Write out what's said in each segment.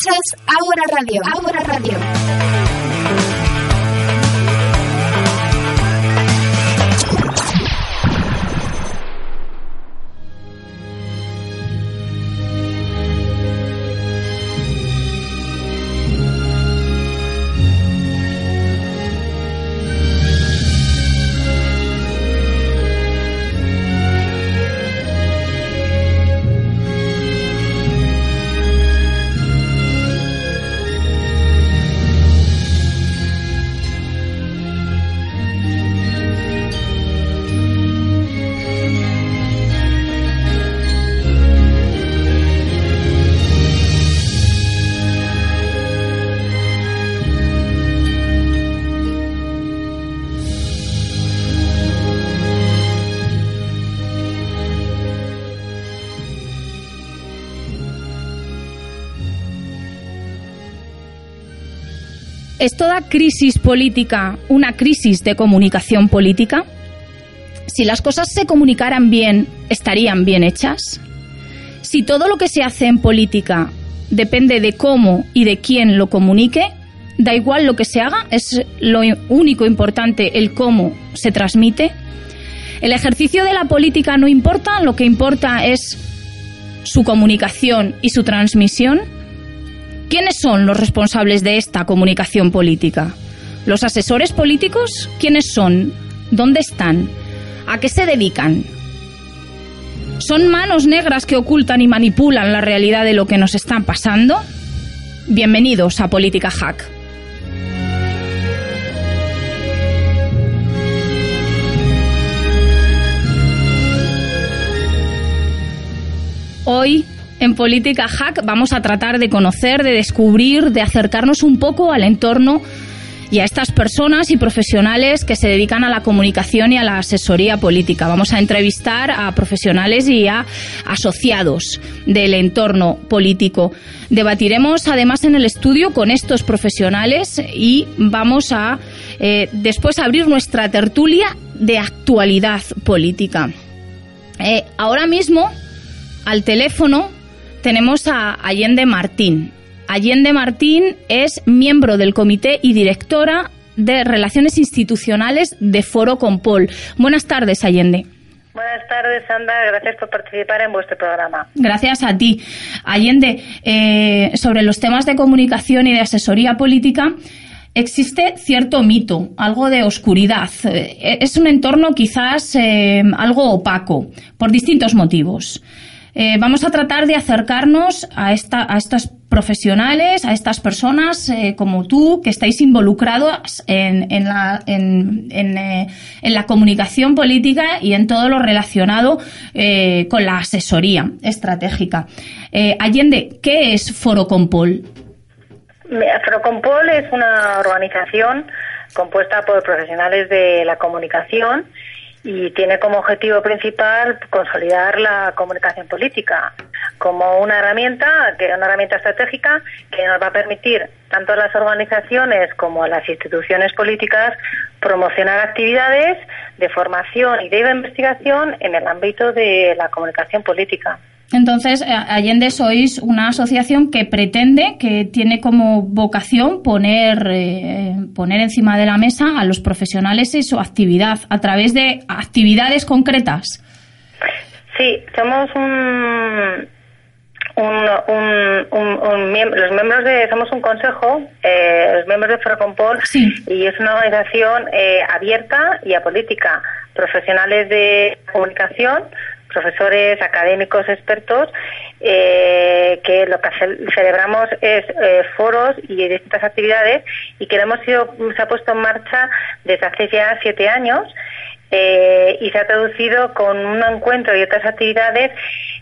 Escuchas Ahora Radio. Ahora Radio. Crisis política una crisis de comunicación política? Si las cosas se comunicaran bien, ¿estarían bien hechas? Si todo lo que se hace en política depende de cómo y de quién lo comunique, da igual lo que se haga, es lo único importante el cómo se transmite. El ejercicio de la política no importa, lo que importa es su comunicación y su transmisión. ¿Quiénes son los responsables de esta comunicación política? ¿Los asesores políticos? ¿Quiénes son? ¿Dónde están? ¿A qué se dedican? ¿Son manos negras que ocultan y manipulan la realidad de lo que nos está pasando? Bienvenidos a Política Hack. Hoy en Política Hack vamos a tratar de conocer, de descubrir, de acercarnos un poco al entorno y a estas personas y profesionales que se dedican a la comunicación y a la asesoría política. Vamos a entrevistar a profesionales y a asociados del entorno político. Debatiremos además en el estudio con estos profesionales y vamos a eh, después abrir nuestra tertulia de actualidad política. Eh, ahora mismo al teléfono tenemos a Allende Martín. Allende Martín es miembro del comité y directora de Relaciones Institucionales de Foro Compol. Buenas tardes, Allende. Buenas tardes, Sandra. Gracias por participar en vuestro programa. Gracias a ti. Allende, eh, sobre los temas de comunicación y de asesoría política, existe cierto mito, algo de oscuridad. Eh, es un entorno quizás eh, algo opaco, por distintos motivos. Eh, vamos a tratar de acercarnos a, esta, a estos profesionales, a estas personas eh, como tú, que estáis involucrados en, la, en, eh, en, la comunicación política y en todo lo relacionado eh, con la asesoría estratégica. Allende, ¿qué es Foro Compol? Foro Compol es una organización compuesta por profesionales de la comunicación y tiene como objetivo principal consolidar la comunicación política como una herramienta, que una herramienta estratégica que nos va a permitir tanto a las organizaciones como a las instituciones políticas promocionar actividades de formación y de investigación en el ámbito de la comunicación política. Entonces, eh, Allende sois una asociación que pretende, que tiene como vocación poner, eh, poner encima de la mesa a los profesionales y su actividad a través de actividades concretas. Sí, somos un, un, un, un, los miembros de somos un consejo eh, los miembros de Forocompol sí. y es una organización eh, abierta y apolítica profesionales de comunicación profesores académicos expertos eh, que lo que celebramos es eh, foros y distintas actividades y que hemos sido se ha puesto en marcha desde hace ya siete años eh, y se ha traducido con un encuentro y otras actividades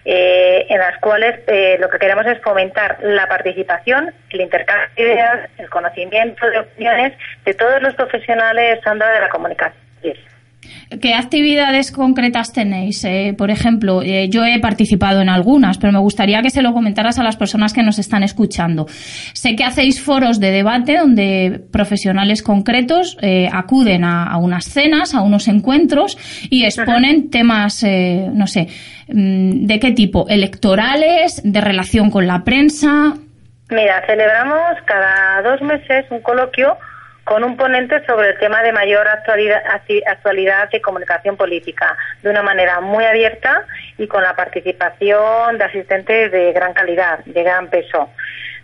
eh, en las cuales eh, lo que queremos es fomentar la participación, el intercambio de ideas, el conocimiento de opiniones de todos los profesionales de la comunicación. ¿Qué actividades concretas tenéis? Eh, por ejemplo, eh, yo he participado en algunas, pero me gustaría que se lo comentaras a las personas que nos están escuchando. Sé que hacéis foros de debate donde profesionales concretos eh, acuden a, a, unas cenas, a unos encuentros y exponen temas, eh, no sé, mm, ¿de qué tipo? ¿Electorales? ¿De relación con la prensa? Mira, celebramos cada dos meses un coloquio con un ponente sobre el tema de mayor actualidad, actualidad de comunicación política, de una manera muy abierta y con la participación de asistentes de gran calidad, de gran peso.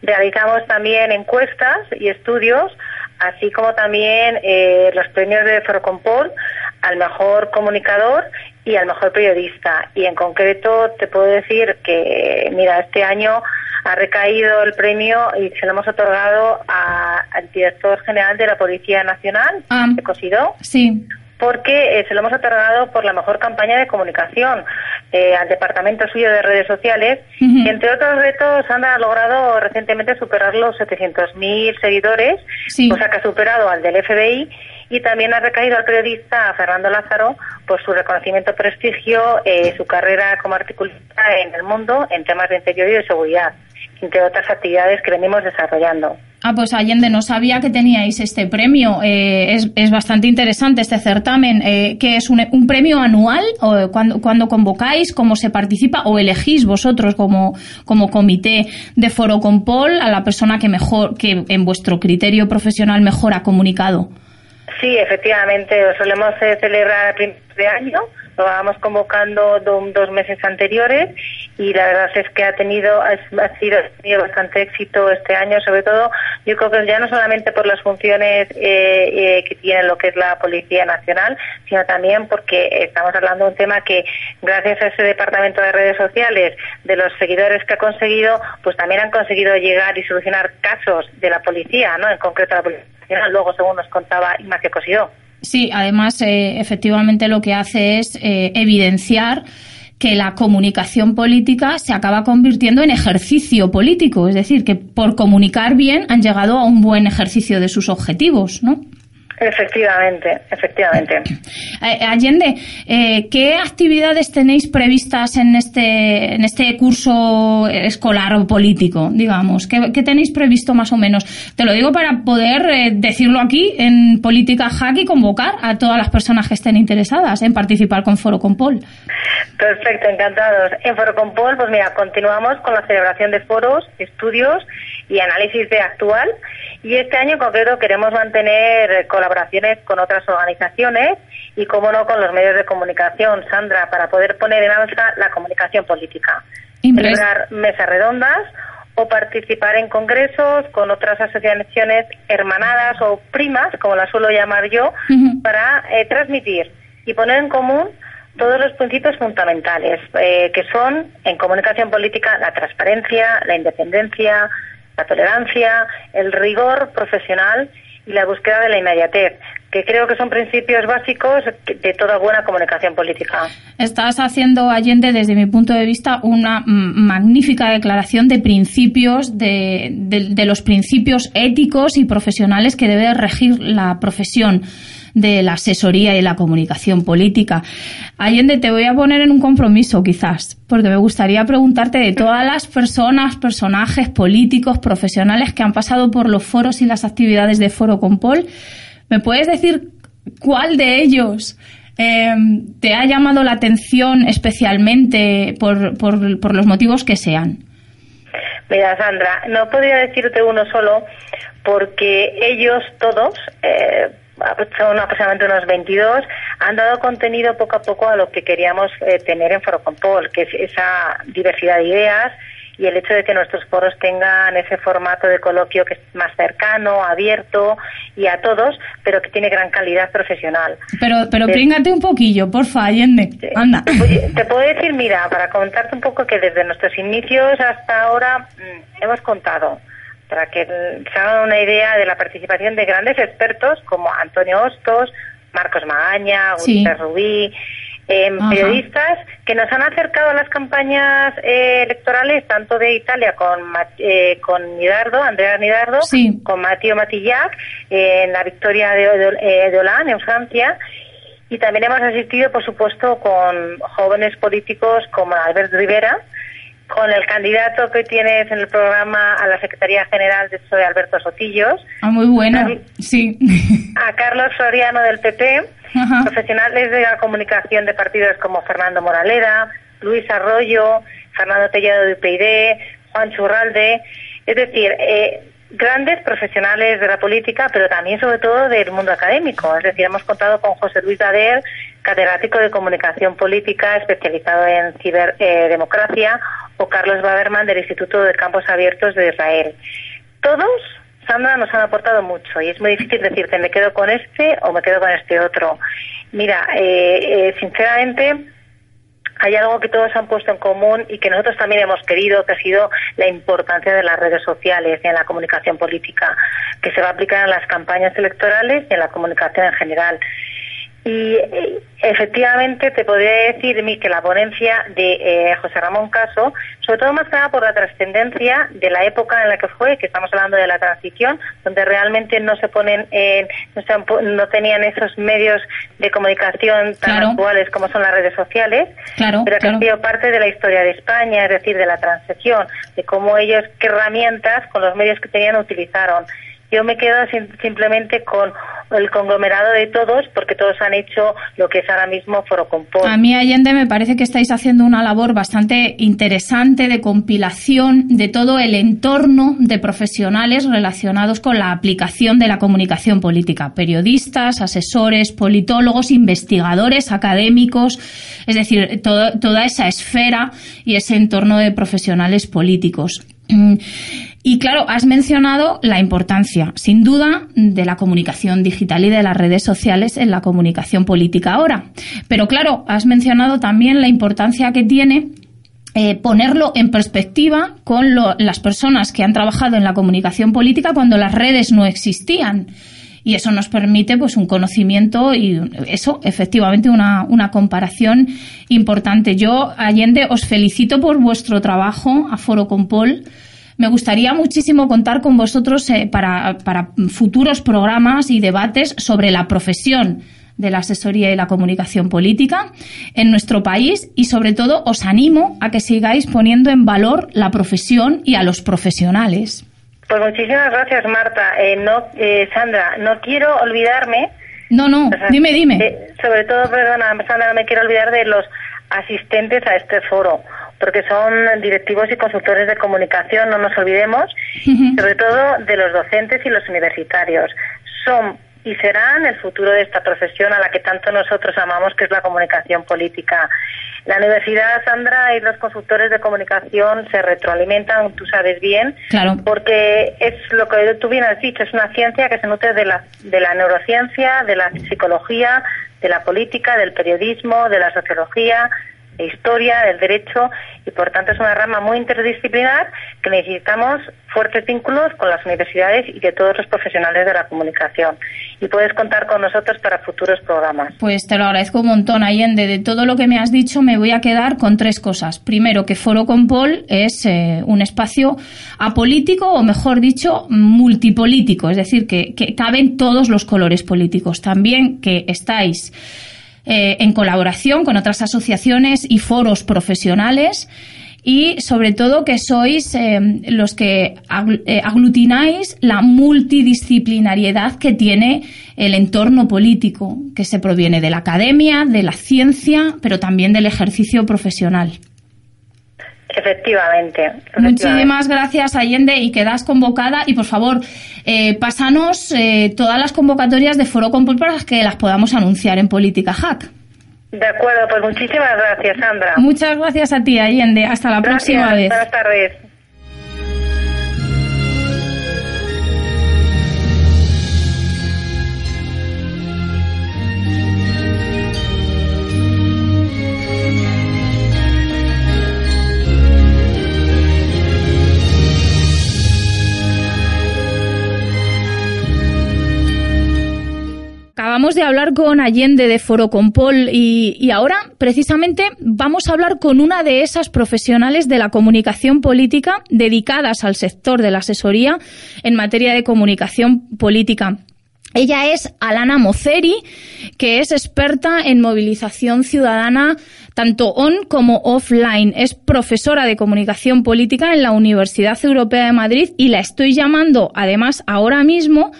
Realizamos también encuestas y estudios, así como también eh, los premios de Forocompol al mejor comunicador y al mejor periodista. Y en concreto te puedo decir que, mira, este año ha recaído el premio y se lo hemos otorgado al director general de la Policía Nacional, ah, de Cosidó. Sí. Porque eh, se lo hemos otorgado por la mejor campaña de comunicación eh, al departamento suyo de redes sociales. Y entre otros retos, Sandra ha logrado recientemente superar los 700.000 seguidores, Sí. cosa que ha superado al del FBI. Y también ha recaído al periodista Fernando Lázaro por su reconocimiento prestigio, eh, su carrera como articulista en el mundo en temas de interior y de seguridad, entre otras actividades que venimos desarrollando. Ah, pues Allende, no sabía que teníais este premio. Eh, es, es bastante interesante este certamen. Eh, ¿Qué es un, un premio anual? ¿O cuando, cuando convocáis? ¿Cómo se participa? ¿O elegís vosotros como, como comité de Foro Compol a la persona que mejor, que en vuestro criterio profesional mejor ha comunicado? Sí, efectivamente, lo solemos eh, celebrar a principios de año, lo vamos convocando do- dos meses anteriores y la verdad es que ha tenido, ha, sido, ha bastante éxito este año, sobre todo yo creo que ya no solamente por las funciones eh, eh, que tiene lo que es la Policía Nacional, sino también porque estamos hablando de un tema que gracias a ese departamento de redes sociales, de los seguidores que ha conseguido, pues también han conseguido llegar y solucionar casos de la policía, ¿no? En concreto la Policía Luego según nos contaba Ignacio Cosidó. Sí, además, eh, efectivamente lo que hace es eh, evidenciar que la comunicación política se acaba convirtiendo en ejercicio político, es decir, que por comunicar bien han llegado a un buen ejercicio de sus objetivos, ¿no? Efectivamente, efectivamente. Allende, eh, ¿qué actividades tenéis previstas en este, en este curso escolar o político, digamos? ¿Qué, qué tenéis previsto más o menos? Te lo digo para poder eh, decirlo aquí en Política Hack y convocar a todas las personas que estén interesadas en participar con Foro Compol. Perfecto, encantados. En Forocompol, pues mira, continuamos con la celebración de foros, estudios y análisis de actual. Y este año en concreto queremos mantener colaboraciones con otras organizaciones y, como no, con los medios de comunicación, Sandra, para poder poner en alza la comunicación política. Celebrar mesas redondas o participar en congresos con otras asociaciones hermanadas o primas, como las suelo llamar yo, para eh, transmitir y poner en común todos los principios fundamentales, eh, que son en comunicación política la transparencia, la independencia, la tolerancia, el rigor profesional y la búsqueda de la inmediatez, que creo que son principios básicos de toda buena comunicación política. Estás haciendo, Allende, desde mi punto de vista, una magnífica declaración de principios, de, de- de los principios éticos y profesionales que debe regir la profesión de la asesoría y la comunicación política. Allende, te voy a poner en un compromiso, quizás, porque me gustaría preguntarte de todas las personas, personajes políticos, profesionales que han pasado por los foros y las actividades de Foro Compol, ¿me puedes decir cuál de ellos eh, te ha llamado la atención especialmente por, por, por los motivos que sean? Mira, Sandra, no podría decirte uno solo porque ellos todos, eh, son aproximadamente unos 22, han dado contenido poco a poco a lo que queríamos eh, tener en Forocompol, que es esa diversidad de ideas y el hecho de que nuestros foros tengan ese formato de coloquio que es más cercano, abierto y a todos, pero que tiene gran calidad profesional. Pero, pero Sí. príngate un poquillo, porfa, Allende. Sí. Anda. Te puedo decir, mira, para contarte un poco que desde nuestros inicios hasta ahora mm, hemos contado, para que se hagan una idea de la participación de grandes expertos como Antonio Hostos, Marcos Magaña, Sí. Gutiérrez Rubí, eh, periodistas que nos han acercado a las campañas eh, electorales tanto de Italia con eh, con Nidardo, Andrea Nidardo, Sí. con Mathieu Matillac eh, en la victoria de, de, eh, de Hollande en Francia y también hemos asistido, por supuesto, con jóvenes políticos como Albert Rivera, con el candidato que tienes en el programa a la Secretaría General de PSOE, Alberto Sotillos, Ah, muy buena. David. Sí. a Carlos Soriano del PP, Ajá. profesionales de la comunicación de partidos como Fernando Moraleda, Luis Arroyo, Fernando Tellado de UPyD, Juan Churralde, Es decir, eh, grandes profesionales de la política, pero también sobre todo del mundo académico. Es decir, hemos contado con José Luis Dader, catedrático de comunicación política especializado en ciberdemocracia, o Carlos Baberman del Instituto de Campos Abiertos de Israel. Todos, Sandra, nos han aportado mucho y es muy difícil decirte me quedo con este o me quedo con este otro. Mira, eh, eh, sinceramente, hay algo que todos han puesto en común y que nosotros también hemos querido, que ha sido la importancia de las redes sociales y en la comunicación política, que se va a aplicar en las campañas electorales y en la comunicación en general. Y eh, efectivamente te podría decir que la ponencia de eh, José Ramón Caso, sobre todo más que nada por la trascendencia de la época en la que fue, que estamos hablando de la transición, donde realmente no se ponen, no, no, tenían esos medios de comunicación tan actuales como son las redes sociales, pero que han sido parte de la historia de España, es decir, de la transición, de cómo ellos, qué herramientas con los medios que tenían utilizaron. Yo me quedo simplemente con el conglomerado de todos, porque todos han hecho lo que es ahora mismo. A mí, Allende, me parece que estáis haciendo una labor bastante interesante de compilación de todo el entorno de profesionales relacionados con la aplicación de la comunicación política. Periodistas, asesores, politólogos, investigadores, académicos, es decir, toda esa esfera y ese entorno de profesionales políticos. Mm, y claro, has mencionado la importancia, sin duda, de la comunicación digital y de las redes sociales en la comunicación política ahora. Pero claro, has mencionado también la importancia que tiene eh, ponerlo en perspectiva con las personas que han trabajado en la comunicación política cuando las redes no existían. Y eso nos permite pues un conocimiento y eso, efectivamente, una, una comparación importante. Yo, Allende, os felicito por vuestro trabajo a Foro Compol me gustaría muchísimo contar con vosotros eh, para, para futuros programas y debates sobre la profesión de la asesoría y la comunicación política en nuestro país y sobre todo os animo a que sigáis poniendo en valor la profesión y a los profesionales. Pues muchísimas gracias Marta. Eh, no, eh, Sandra, no quiero olvidarme. No, no, dime, dime. sobre todo, perdona, Sandra, no me quiero olvidar de los asistentes a este foro porque son directivos y consultores de comunicación, no nos olvidemos, sobre todo de los docentes y los universitarios. Son y serán el futuro de esta profesión a la que tanto nosotros amamos, que es la comunicación política. La Universidad Sandra y los consultores de comunicación se retroalimentan, tú sabes bien, porque es lo que tú bien has dicho, es una ciencia que se nutre de la, de la neurociencia, de la psicología, de la política, del periodismo, de la sociología, de historia, del derecho, y por tanto es una rama muy interdisciplinar que necesitamos fuertes vínculos con las universidades y de todos los profesionales de la comunicación. Y puedes contar con nosotros para futuros programas. Pues te lo agradezco un montón, Allende. De todo lo que me has dicho, me voy a quedar con tres cosas. Primero, que Foro Compol es eh, un espacio apolítico, o mejor dicho, multipolítico, es decir, que caben todos los colores políticos. También que estáis eh, en colaboración con otras asociaciones y foros profesionales y sobre todo que sois eh, los que eh, aglutináis la multidisciplinariedad que tiene el entorno político, que se proviene de la academia, de la ciencia, pero también del ejercicio profesional. Efectivamente, Muchísimas gracias, Allende, y quedas convocada. Y por favor, eh, pásanos eh, todas las convocatorias de Foro Compul para que las podamos anunciar en Política Hack. De acuerdo, pues muchísimas gracias, Sandra. Muchas gracias a ti, Allende. Hasta la próxima vez. Buenas tardes. De hablar con Allende de Foro Compol y, y ahora precisamente vamos a hablar con una de esas profesionales de la comunicación política dedicadas al sector de la asesoría en materia de comunicación política. Ella es Alana Moceri, que es experta en movilización ciudadana tanto on como offline. Es profesora de comunicación política en la Universidad Europea de Madrid y la estoy llamando además ahora mismo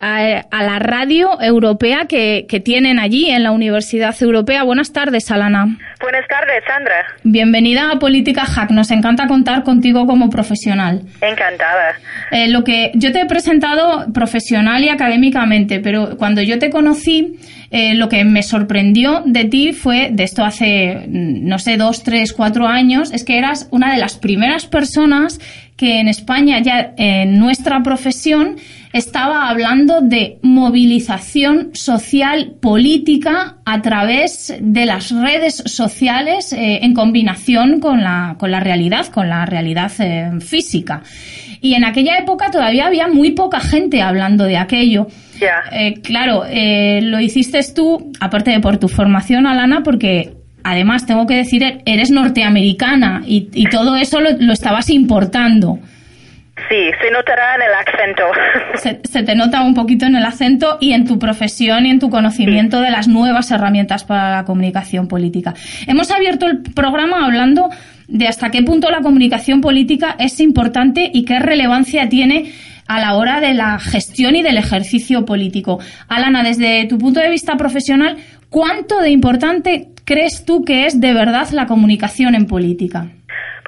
a, la radio europea que, que, tienen allí en la Universidad Europea. Buenas tardes, Alana. Buenas tardes, Sandra. Bienvenida a Política Hack. Nos encanta contar contigo como profesional. Encantada. Eh, lo que yo te he presentado profesional y académicamente, pero cuando yo te conocí, eh, lo que me sorprendió de ti fue, de esto hace, no sé, dos, tres, cuatro años, es que eras una de las primeras personas que en España, ya en nuestra profesión, estaba hablando de movilización social política a través de las redes sociales eh, en combinación con la, con la realidad, con la realidad eh, física. Y en aquella época todavía había muy poca gente hablando de aquello. Eh, claro, lo hiciste tú, aparte de por tu formación, Alana, porque además tengo que decir, eres norteamericana y, y todo eso lo estabas importando. Sí, se notará en el acento. Se, te nota un poquito en el acento y en tu profesión y en tu conocimiento de las nuevas herramientas para la comunicación política. Hemos abierto el programa hablando de hasta qué punto la comunicación política es importante y qué relevancia tiene a la hora de la gestión y del ejercicio político. Alana, desde tu punto de vista profesional, ¿cuánto de importante crees tú que es de verdad la comunicación en política?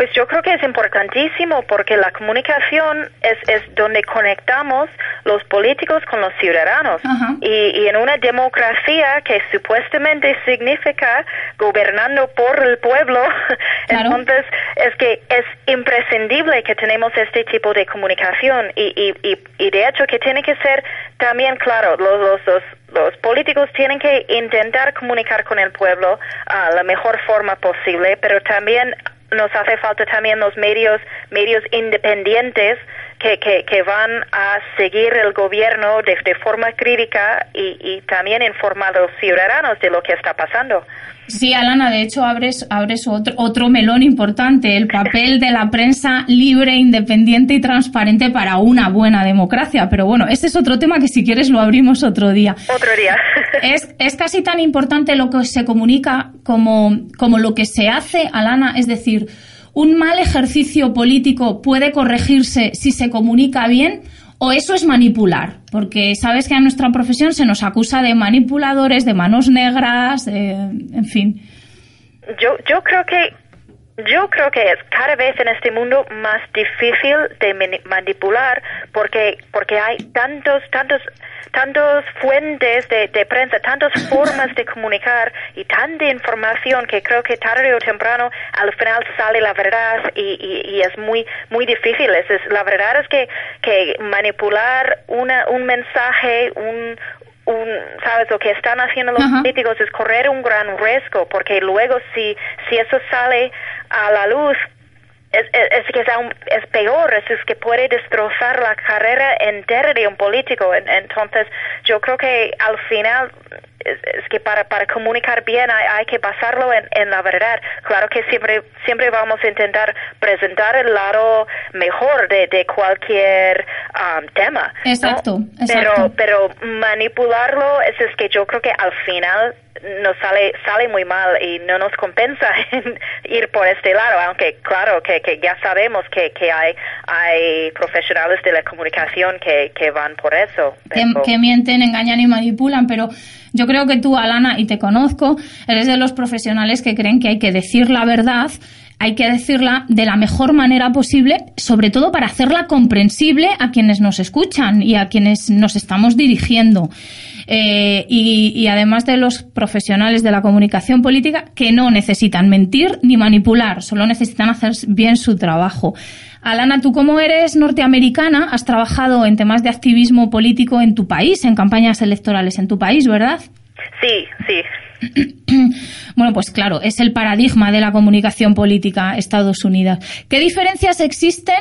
Pues yo creo que es importantísimo porque la comunicación es, es donde conectamos los políticos con los ciudadanos. Y, en una democracia que supuestamente significa gobernando por el pueblo, entonces es que es imprescindible que tenemos este tipo de comunicación. Y, y, y, de hecho que tiene que ser también claro, los, los, los políticos tienen que intentar comunicar con el pueblo a la mejor forma posible, pero también nos hace falta también los medios, medios independientes que, que, van a seguir el gobierno de, forma crítica y, y, también informar a los ciudadanos de lo que está pasando. Sí, Alana, de hecho abres, abres otro, otro melón importante, el papel de la prensa libre, independiente y transparente para una buena democracia. Pero bueno, este es otro tema que si quieres lo abrimos otro día. Otro día. Es, es casi tan importante lo que se comunica como, como lo que se hace, Alana, es decir, ¿Un mal ejercicio político puede corregirse si se comunica bien? ¿O eso es manipular? Porque sabes que a nuestra profesión se nos acusa de manipuladores, de manos negras, en fin. Yo, yo creo que yo creo que es cada vez en este mundo más difícil de manipular porque porque hay tantos tantos tantas fuentes de, prensa, tantas formas de comunicar y tanta información que creo que tarde o temprano al final sale la verdad y, y, es muy muy difícil. Es, la verdad es que, que manipular una, un mensaje, un, un, sabes lo que están haciendo los políticos es correr un gran riesgo porque luego si si eso sale a la luz es, es, que es, aún, es peor, es, es, que puede destrozar la carrera entera de un político. Entonces, yo creo que al final es, que para, para comunicar bien hay, hay que basarlo en, en, la verdad. Claro que siempre, siempre vamos a intentar presentar el lado mejor de, de cualquier um, tema. Exacto, exacto. Pero, pero manipularlo es, es que yo creo que al final nos sale sale muy mal y no nos compensa ir por este lado aunque claro que, que ya sabemos que, que hay hay profesionales de la comunicación que, que van por eso. Que, mienten engañan y manipulan pero yo creo que tú Alana y te conozco eres de los profesionales que creen que hay que decir la verdad hay que decirla de la mejor manera posible, sobre todo para hacerla comprensible a quienes nos escuchan y a quienes nos estamos dirigiendo. Eh, y, además de los profesionales de la comunicación política que no necesitan mentir ni manipular, solo necesitan hacer bien su trabajo. Alana, tú como eres norteamericana, has trabajado en temas de activismo político en tu país, en campañas electorales en tu país, ¿verdad? Sí, sí. Bueno, pues claro, es el paradigma de la comunicación política Estados Unidos. ¿Qué diferencias existen?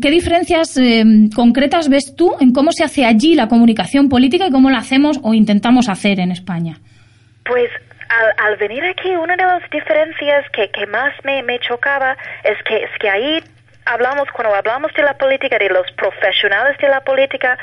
¿Qué diferencias eh, concretas ves tú en cómo se hace allí la comunicación política y cómo la hacemos o intentamos hacer en España? Pues al, venir aquí, una de las diferencias que, más me, chocaba es que, ahí hablamos, cuando hablamos de la política, de los profesionales de la política,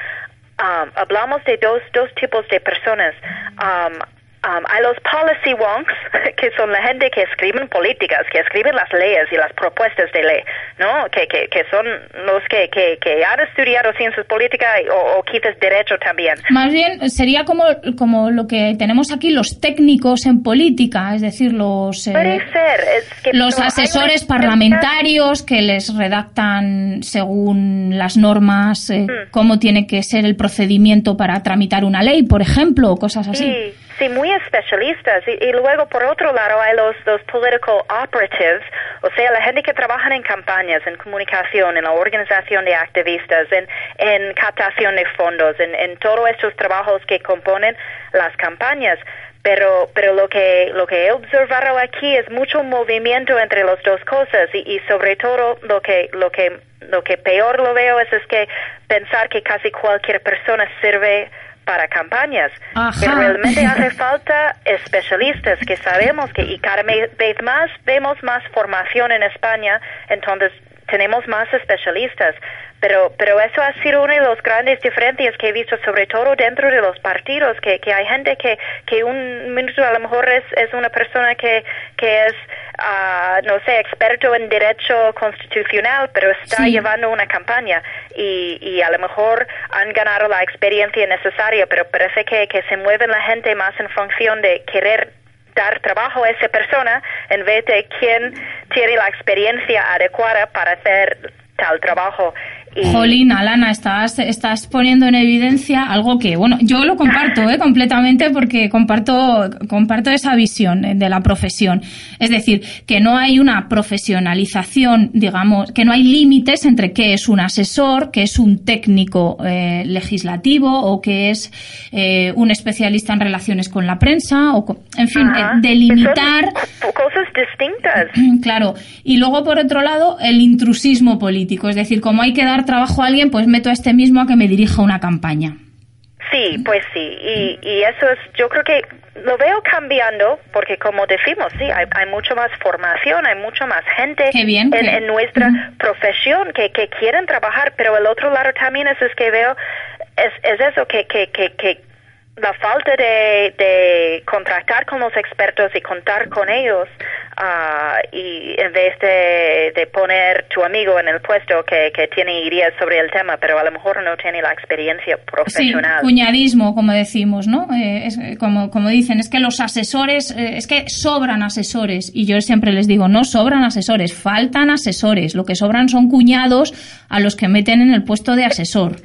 um, hablamos de dos, dos tipos de personas. Um, Um, a los policy wonks, que son la gente que escriben políticas, que escriben las leyes y las propuestas de ley, ¿no? Que, que, que son los que, que, que han estudiado ciencias políticas o, o, quizás derecho también. Más bien sería como, como lo que tenemos aquí los técnicos en política, es decir, los, eh, ser. Es que los asesores parlamentarios que les redactan según las normas eh, mm. cómo tiene que ser el procedimiento para tramitar una ley, por ejemplo, o cosas así. Sí. Sí, muy especialistas. Y, y, luego, por otro lado, hay los, los political operatives, o sea, la gente que trabaja en campañas, en comunicación, en la organización de activistas, en, en captación de fondos, en, en todos estos trabajos que componen las campañas. Pero, pero lo que, lo que he observado aquí es mucho movimiento entre las dos cosas y, y sobre todo lo que, lo que, lo que peor lo veo es, es que pensar que casi cualquier persona sirve para campañas. Ajá. realmente hace falta especialistas que sabemos que y cada vez más vemos más formación en España, entonces tenemos más especialistas. Pero, pero eso ha sido una de las grandes diferencias que he visto, sobre todo dentro de los partidos, que, que hay gente que, que un ministro a lo mejor es, es una persona que, que es uh, no sé, experto en derecho constitucional, pero está Sí. llevando una campaña y, y a lo mejor han ganado la experiencia necesaria, pero parece que, que se mueve la gente más en función de querer dar trabajo a esa persona en vez de quién tiene la experiencia adecuada para hacer tal trabajo. Y, Jolín, Alana, estás, estás poniendo en evidencia algo que, bueno, yo lo comparto ¿eh? completamente porque comparto, comparto esa visión de la profesión. Es decir, que no hay una profesionalización, digamos, que no hay límites entre qué es un asesor, qué es un técnico eh, legislativo o qué es eh, un especialista en relaciones con la prensa, o, en fin, eh, delimitar. Son cosas distintas. Claro, y luego por otro lado el intrusismo político, es decir, como hay que dar trabajo a alguien, pues meto a este mismo a que me dirija una campaña. Sí, pues sí, y, y eso es, yo creo que lo veo cambiando, porque como decimos, sí, hay, hay mucho más formación, hay mucho más gente bien, en, en nuestra profesión que, que quieren trabajar, pero el otro lado también es, es que veo, es, es eso, que, que, que, que la falta de, de contratar con los expertos y contar con ellos ah, y en vez de, de poner tu amigo en el puesto que, que tiene ideas sobre el tema, pero a lo mejor no tiene la experiencia Sí, profesional. cuñadismo, como decimos, ¿no? Eh, es, eh, como, como dicen, es que los asesores, eh, es que sobran asesores. Y yo siempre les digo, no sobran asesores, faltan asesores. Lo que sobran son cuñados a los que meten en el puesto de asesor.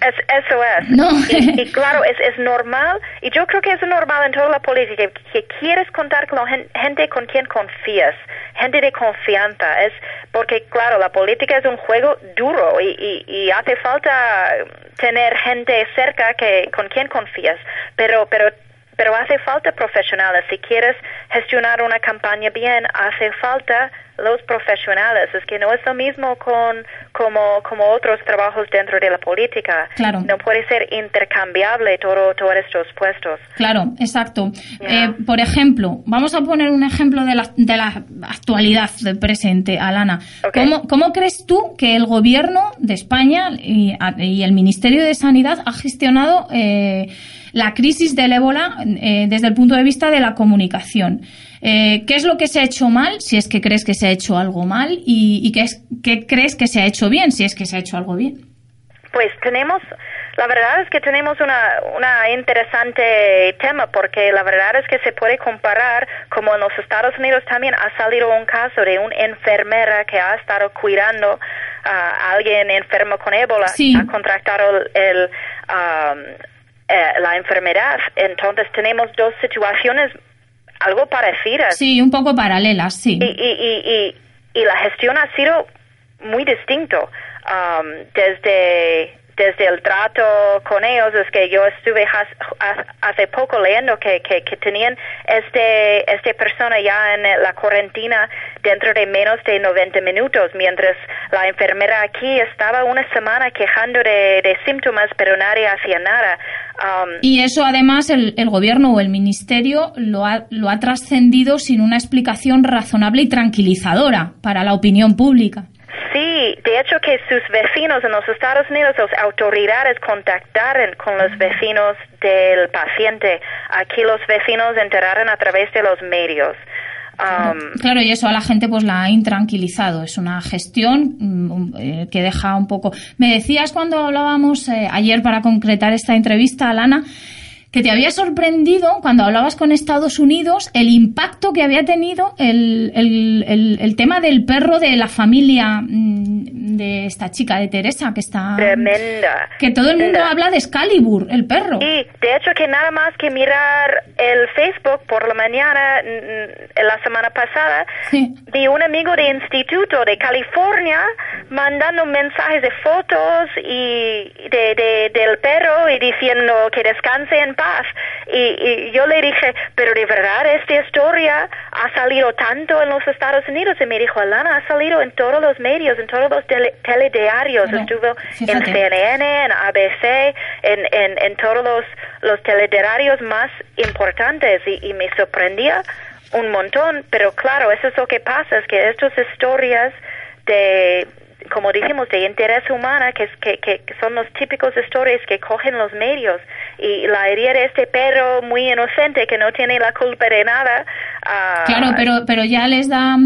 Es, eso es. No. Y, y claro, es, es normal, y yo creo que es normal en toda la política, que quieres contar con gen- gente con quien confías, gente de confianza. Es porque, claro, la política es un juego duro y, y, y hace falta tener gente cerca que con quien confías. Pero, pero pero hace falta profesionales. Si quieres gestionar una campaña bien, hace falta los profesionales. Es que no es lo mismo con como, como otros trabajos dentro de la política. Claro. No puede ser intercambiable todo, todos estos puestos. Claro, exacto. Ya. Eh, por ejemplo, vamos a poner un ejemplo de la, de la actualidad del presente, Alana. Ok. ¿Cómo, cómo crees tú que el gobierno de España y, y el Ministerio de Sanidad ha gestionado eh, la crisis del ébola eh, desde el punto de vista de la comunicación? Eh, ¿Qué es lo que se ha hecho mal, si es que crees que se ha hecho algo mal, y, y qué, es, qué crees que se ha hecho bien, si es que se ha hecho algo bien? Pues tenemos, la verdad es que tenemos una, una interesante tema porque la verdad es que se puede comparar como en los Estados Unidos también ha salido un caso de una enfermera que ha estado cuidando a alguien enfermo con ébola, Sí. ha contractado el, el, um, eh, la enfermedad. Entonces tenemos dos situaciones algo parecidas Sí, un poco paralelas, sí. y, y, y, y, y la gestión ha sido muy distinto um, desde desde el trato con ellos es que yo estuve hace poco leyendo que, que, tenían este este persona ya en la cuarentena dentro de menos de 90 minutos mientras la enfermera aquí estaba una semana quejando de, de síntomas pero nadie hacía nada Um, Y eso además el, el gobierno o el ministerio lo ha, lo ha trascendido sin una explicación razonable y tranquilizadora para la opinión pública. Sí, de hecho que sus vecinos en los Estados Unidos, las autoridades contactaron con los vecinos del paciente. Aquí los vecinos enteraron a través de los medios. Um, claro, y eso a la gente pues la ha intranquilizado. Es una gestión mm, eh, que deja un poco. Me decías cuando hablábamos eh, ayer para concretar esta entrevista, Alana, que te había sorprendido cuando hablabas con Estados Unidos el impacto que había tenido el, el, tema del perro de la familia mm, de esta chica, de Teresa, que está... Tremenda. Que todo el mundo habla de Excalibur, el perro. Y de hecho que nada más que mirar el Facebook por la mañana, mm, la semana pasada, vi un amigo de instituto de California mandando mensajes de fotos y de, del perro y diciendo que descanse en paz. Y, yo le dije, pero de verdad esta historia ha salido tanto en los Estados Unidos. Y me dijo, Alana, ha salido en todos los medios, en todos los telediarios. Estuvo en CNN, en ABC, en, en, en todos los, los telediarios más importantes. Y, y me sorprendía un montón, pero claro, eso es lo que pasa, es que estas historias de como dijimos, de interés humano, que, que, que son los típicos historias que cogen los medios. Y la herida de este perro muy inocente que no tiene la culpa de nada. Uh, claro, pero, pero ya les da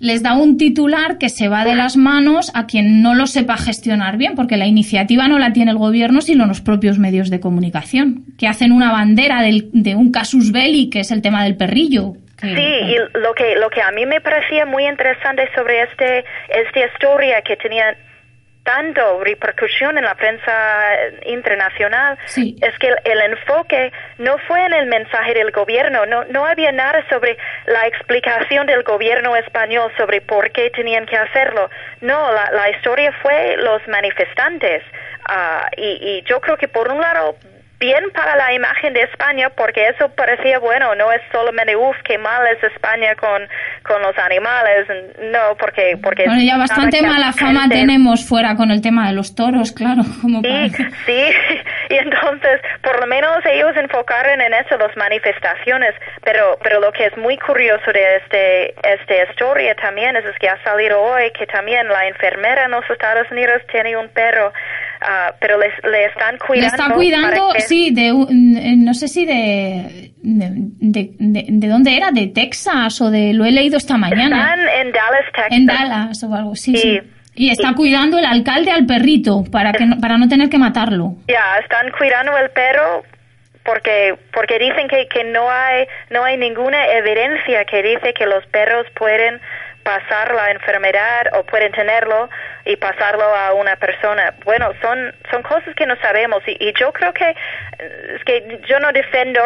les da un titular que se va de las manos a quien no lo sepa gestionar bien, porque la iniciativa no la tiene el gobierno, sino los propios medios de comunicación, que hacen una bandera del, de un casus belli, que es el tema del perrillo, Sí, y lo que, lo que a mí me parecía muy interesante sobre este, esta historia que tenía tanto repercusión en la prensa internacional es que el, enfoque no fue en el mensaje del gobierno, no, no había nada sobre la explicación del gobierno español sobre por qué tenían que hacerlo. No, la, la historia fue los manifestantes. Uh, y, y yo creo que por un lado bien para la imagen de España porque eso parecía bueno, no es solamente uff, qué mal es España con, con los animales, no, porque... porque bueno, ya bastante mala fama tenemos fuera con el tema de los toros, claro. Como sí, sí, y entonces por lo menos ellos enfocaron en eso, las manifestaciones, pero, pero lo que es muy curioso de este, esta historia también es, es que ha salido hoy que también la enfermera en los Estados Unidos tiene un perro Ah, pero le, le, están cuidando. Le está cuidando, sí, de, no sé si de de, de, dónde era, de Texas o de, lo he leído esta mañana. Están en Dallas, Texas. En Dallas o algo, sí, sí. Y está cuidando el alcalde al perrito para que no, para no tener que matarlo. Ya, están cuidando el perro porque porque dicen que, que no hay no hay ninguna evidencia que dice que los perros pueden pasar la enfermedad o pueden tenerlo y pasarlo a una persona. Bueno, son, son cosas que no sabemos y, y yo creo que, es que yo no defiendo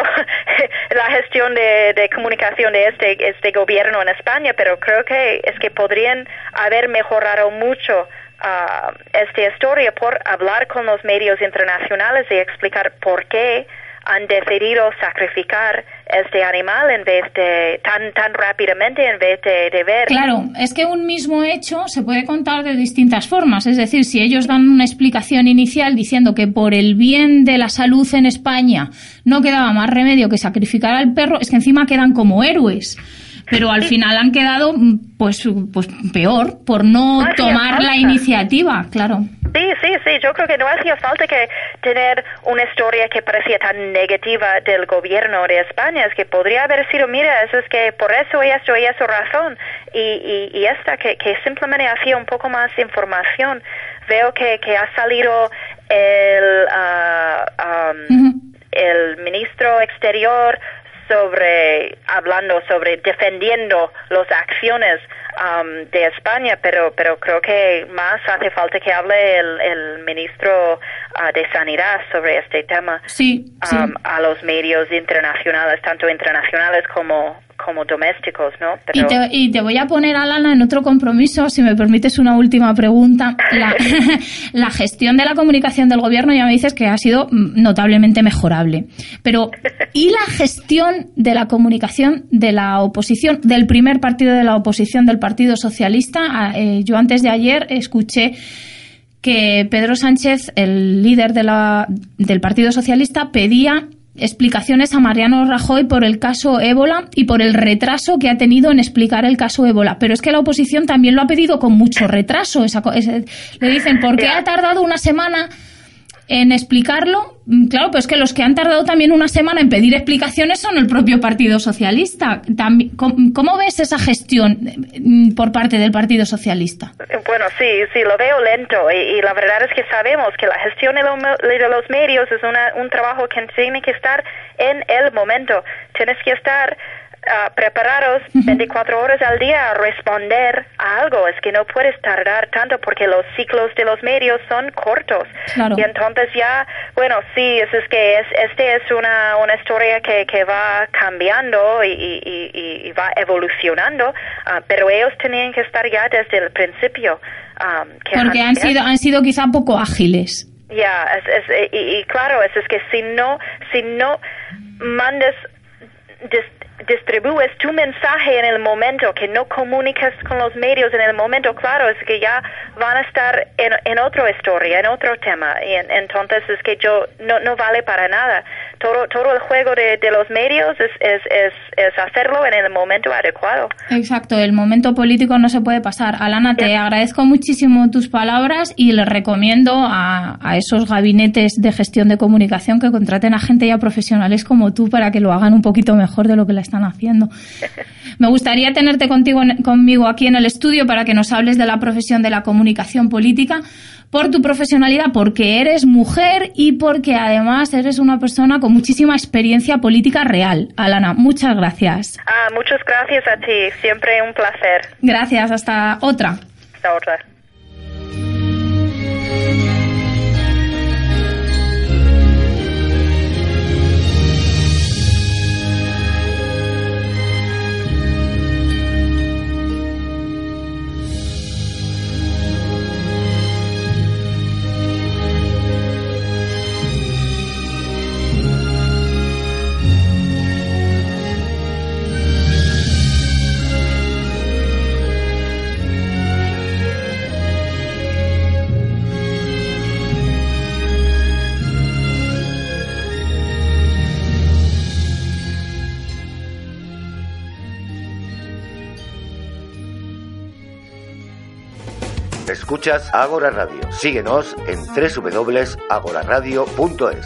la gestión de, de, comunicación de este, este gobierno en España, pero creo que es que podrían haber mejorado mucho uh, esta historia por hablar con los medios internacionales y explicar por qué han decidido sacrificar este animal en vez de tan tan rápidamente en vez de, ver. Claro, es que un mismo hecho se puede contar de distintas formas. Es decir, si ellos dan una explicación inicial diciendo que por el bien de la salud en España no quedaba más remedio que sacrificar al perro, es que encima quedan como héroes pero al final han quedado pues pues peor por no tomar la iniciativa, claro. Sí, sí, sí, yo creo que no hacía falta que tener una historia que parecía tan negativa del gobierno de España, es que podría haber sido, mira, eso es que por eso y esto y eso razón, y, y, esta que, que simplemente hacía un poco más información. Veo que, que ha salido el, uh, um, el ministro exterior sobre hablando sobre defendiendo las acciones um, de España, pero pero creo que más hace falta que hable el, el ministro uh, de Sanidad sobre este tema sí, um, a los medios internacionales, tanto internacionales como como domésticos, ¿no? Y, te, voy a poner, Alana, en otro compromiso, si me permites una última pregunta. La, la, gestión de la comunicación del gobierno ya me dices que ha sido notablemente mejorable. Pero, ¿y la gestión de la comunicación de la oposición, del primer partido de la oposición, del Partido Socialista? Ah, eh, yo antes de ayer escuché que Pedro Sánchez, el líder de la, del Partido Socialista, pedía explicaciones a Mariano Rajoy por el caso ébola y por el retraso que ha tenido en explicar el caso ébola. Pero es que la oposición también lo ha pedido con mucho retraso. le dicen, ¿por qué ha tardado una semana en explicarlo, mm, claro, pues que los que han tardado también una semana en pedir explicaciones son el propio Partido Socialista. ¿Cómo ves esa gestión mm, por parte del Partido Socialista? Bueno, sí, sí, lo veo lento y, la verdad es que sabemos que la gestión de, los medios es un trabajo que tiene que estar en el momento. Tienes que estar uh, preparados 24 horas al día a responder a algo. Es que no puedes tardar tanto porque los ciclos de los medios son cortos. Y entonces ya, bueno, sí, es, es que es, este es una, una historia que, que va cambiando y, y, y, va evolucionando, uh, pero ellos tenían que estar ya desde el principio. Um, porque han sido, han sido quizá poco ágiles. Ya, es, y, claro, es, es que si no, si no mandes distribuyes tu mensaje en el momento, que no comunicas con los medios en el momento, claro, es que ya van a estar en, en otra historia, en otro tema. Y entonces es que yo no, no vale para nada. Todo, todo el juego de, de los medios es, es, es, es, hacerlo en el momento adecuado. Exacto, el momento político no se puede pasar. Alana, te agradezco muchísimo tus palabras y les recomiendo a, a esos gabinetes de gestión de comunicación que contraten a gente ya profesionales como tú para que lo hagan un poquito mejor de lo que la están haciendo. Me gustaría tenerte contigo, conmigo aquí en el estudio para que nos hables de la profesión de la comunicación política, por tu profesionalidad, porque eres mujer y porque además eres una persona con muchísima experiencia política real. Alana, muchas gracias. Ah, muchas gracias a ti, siempre un placer. Gracias, hasta otra. Hasta otra. Escuchas Agora Radio. Síguenos en www.agoraradio.es.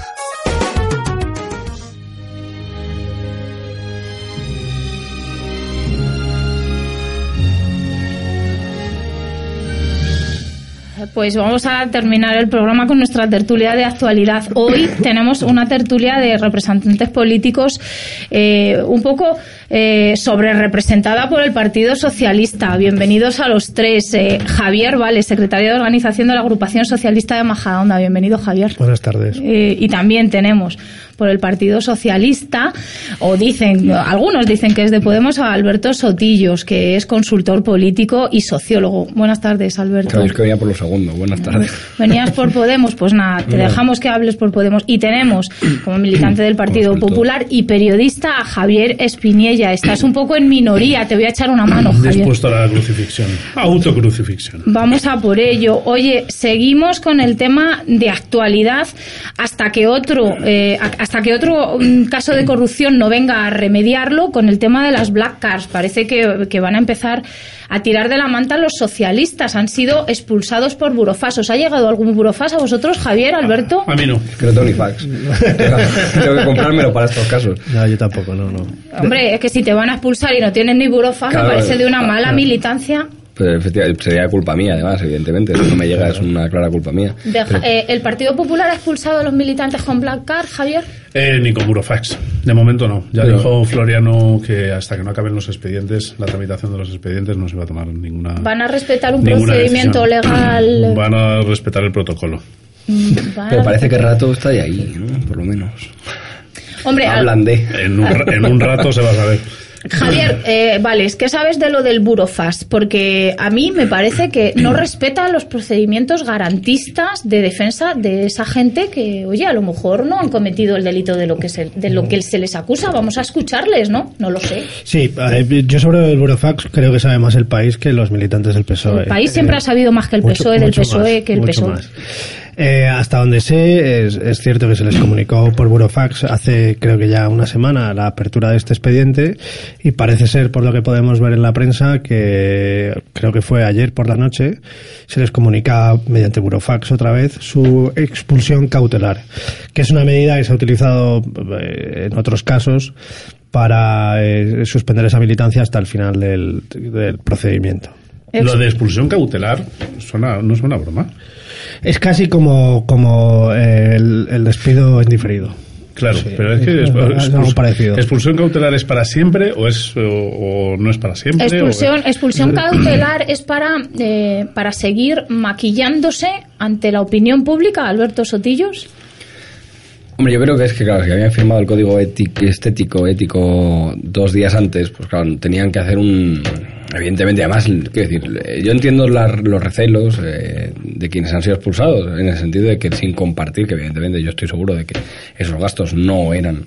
Pues vamos a terminar el programa con nuestra tertulia de actualidad. Hoy tenemos una tertulia de representantes políticos eh, un poco eh, sobre representada por el Partido Socialista. Bienvenidos a los tres. Eh, Javier Vale, secretario de organización de la Agrupación Socialista de Majadahonda. Bienvenido, Javier. Buenas tardes. Eh, y también tenemos por el Partido Socialista, o dicen, algunos dicen que es de Podemos, a Alberto Sotillos, que es consultor político y sociólogo. Buenas tardes, Alberto. Sabéis que venía por lo segundo. Buenas tardes. Venías por Podemos, pues nada, te dejamos que hables por Podemos. Y tenemos como militante del Partido Popular y periodista a Javier Espiniel Estás un poco en minoría, te voy a echar una mano. Javier. Dispuesto a la crucifixión, autocrucifixión. Vamos a por ello. Oye, seguimos con el tema de actualidad hasta que otro, eh, hasta que otro mm, caso de corrupción no venga a remediarlo con el tema de las black cars. Parece que, que van a empezar a tirar de la manta los socialistas. Han sido expulsados por burofax. ¿Os ha llegado algún burofax a vosotros, Javier, Alberto? A, mí no. que no tengo ni fax. tengo que comprármelo para estos casos. No, yo tampoco, no, no. Hombre, es que si te van a expulsar y no tienes ni burofax, me parece de una mala militancia. Pues, sería culpa mía, además, evidentemente. Si no me llega, es una clara culpa mía. Eh, ¿El Partido Popular ha expulsado a los militantes con Black Card, Javier? Eh, ni con Burofax. De momento no. Ya dijo Floriano que hasta que no acaben los expedientes, la tramitación de los expedientes no se va a tomar ninguna. ¿Van a respetar un procedimiento legal? Van a respetar el protocolo. Mm, Pero parece que rato está ahí, ¿no? Por lo menos. Hombre, hablan de. En un, en un rato se va a saber. Javier, eh, vale, es que sabes de lo del Burofax, porque a mí me parece que no respeta los procedimientos garantistas de defensa de esa gente que, oye, a lo mejor no han cometido el delito de lo que se, de lo que se les acusa. Vamos a escucharles, ¿no? No lo sé. Sí, yo sobre el Burofax creo que sabe más el país que los militantes del PSOE. El país siempre ha sabido más que el PSOE, del PSOE que el PSOE. Eh, hasta donde sé, es, es, cierto que se les comunicó por Burofax hace creo que ya una semana la apertura de este expediente y parece ser, por lo que podemos ver en la prensa, que creo que fue ayer por la noche, se les comunica mediante Burofax otra vez su expulsión cautelar, que es una medida que se ha utilizado eh, en otros casos para eh, suspender esa militancia hasta el final del, del procedimiento. Lo de expulsión cautelar suena, no suena broma. Es casi como, como el, el despido en diferido. Claro, Sí, pero es que es- es algo parecido. expulsión cautelar es para siempre o es o, o no es para siempre. Expulsión, o- expulsión cautelar es para, eh, para seguir maquillándose ante la opinión pública, Alberto Sotillos. Hombre, yo creo que es que, claro, si habían firmado el código ético, estético, ético dos días antes, pues claro, tenían que hacer un... Evidentemente, además, quiero decir, eh, yo entiendo la- los recelos eh, de quienes han sido expulsados, en el sentido de que sin compartir, que evidentemente yo estoy seguro de que esos gastos no eran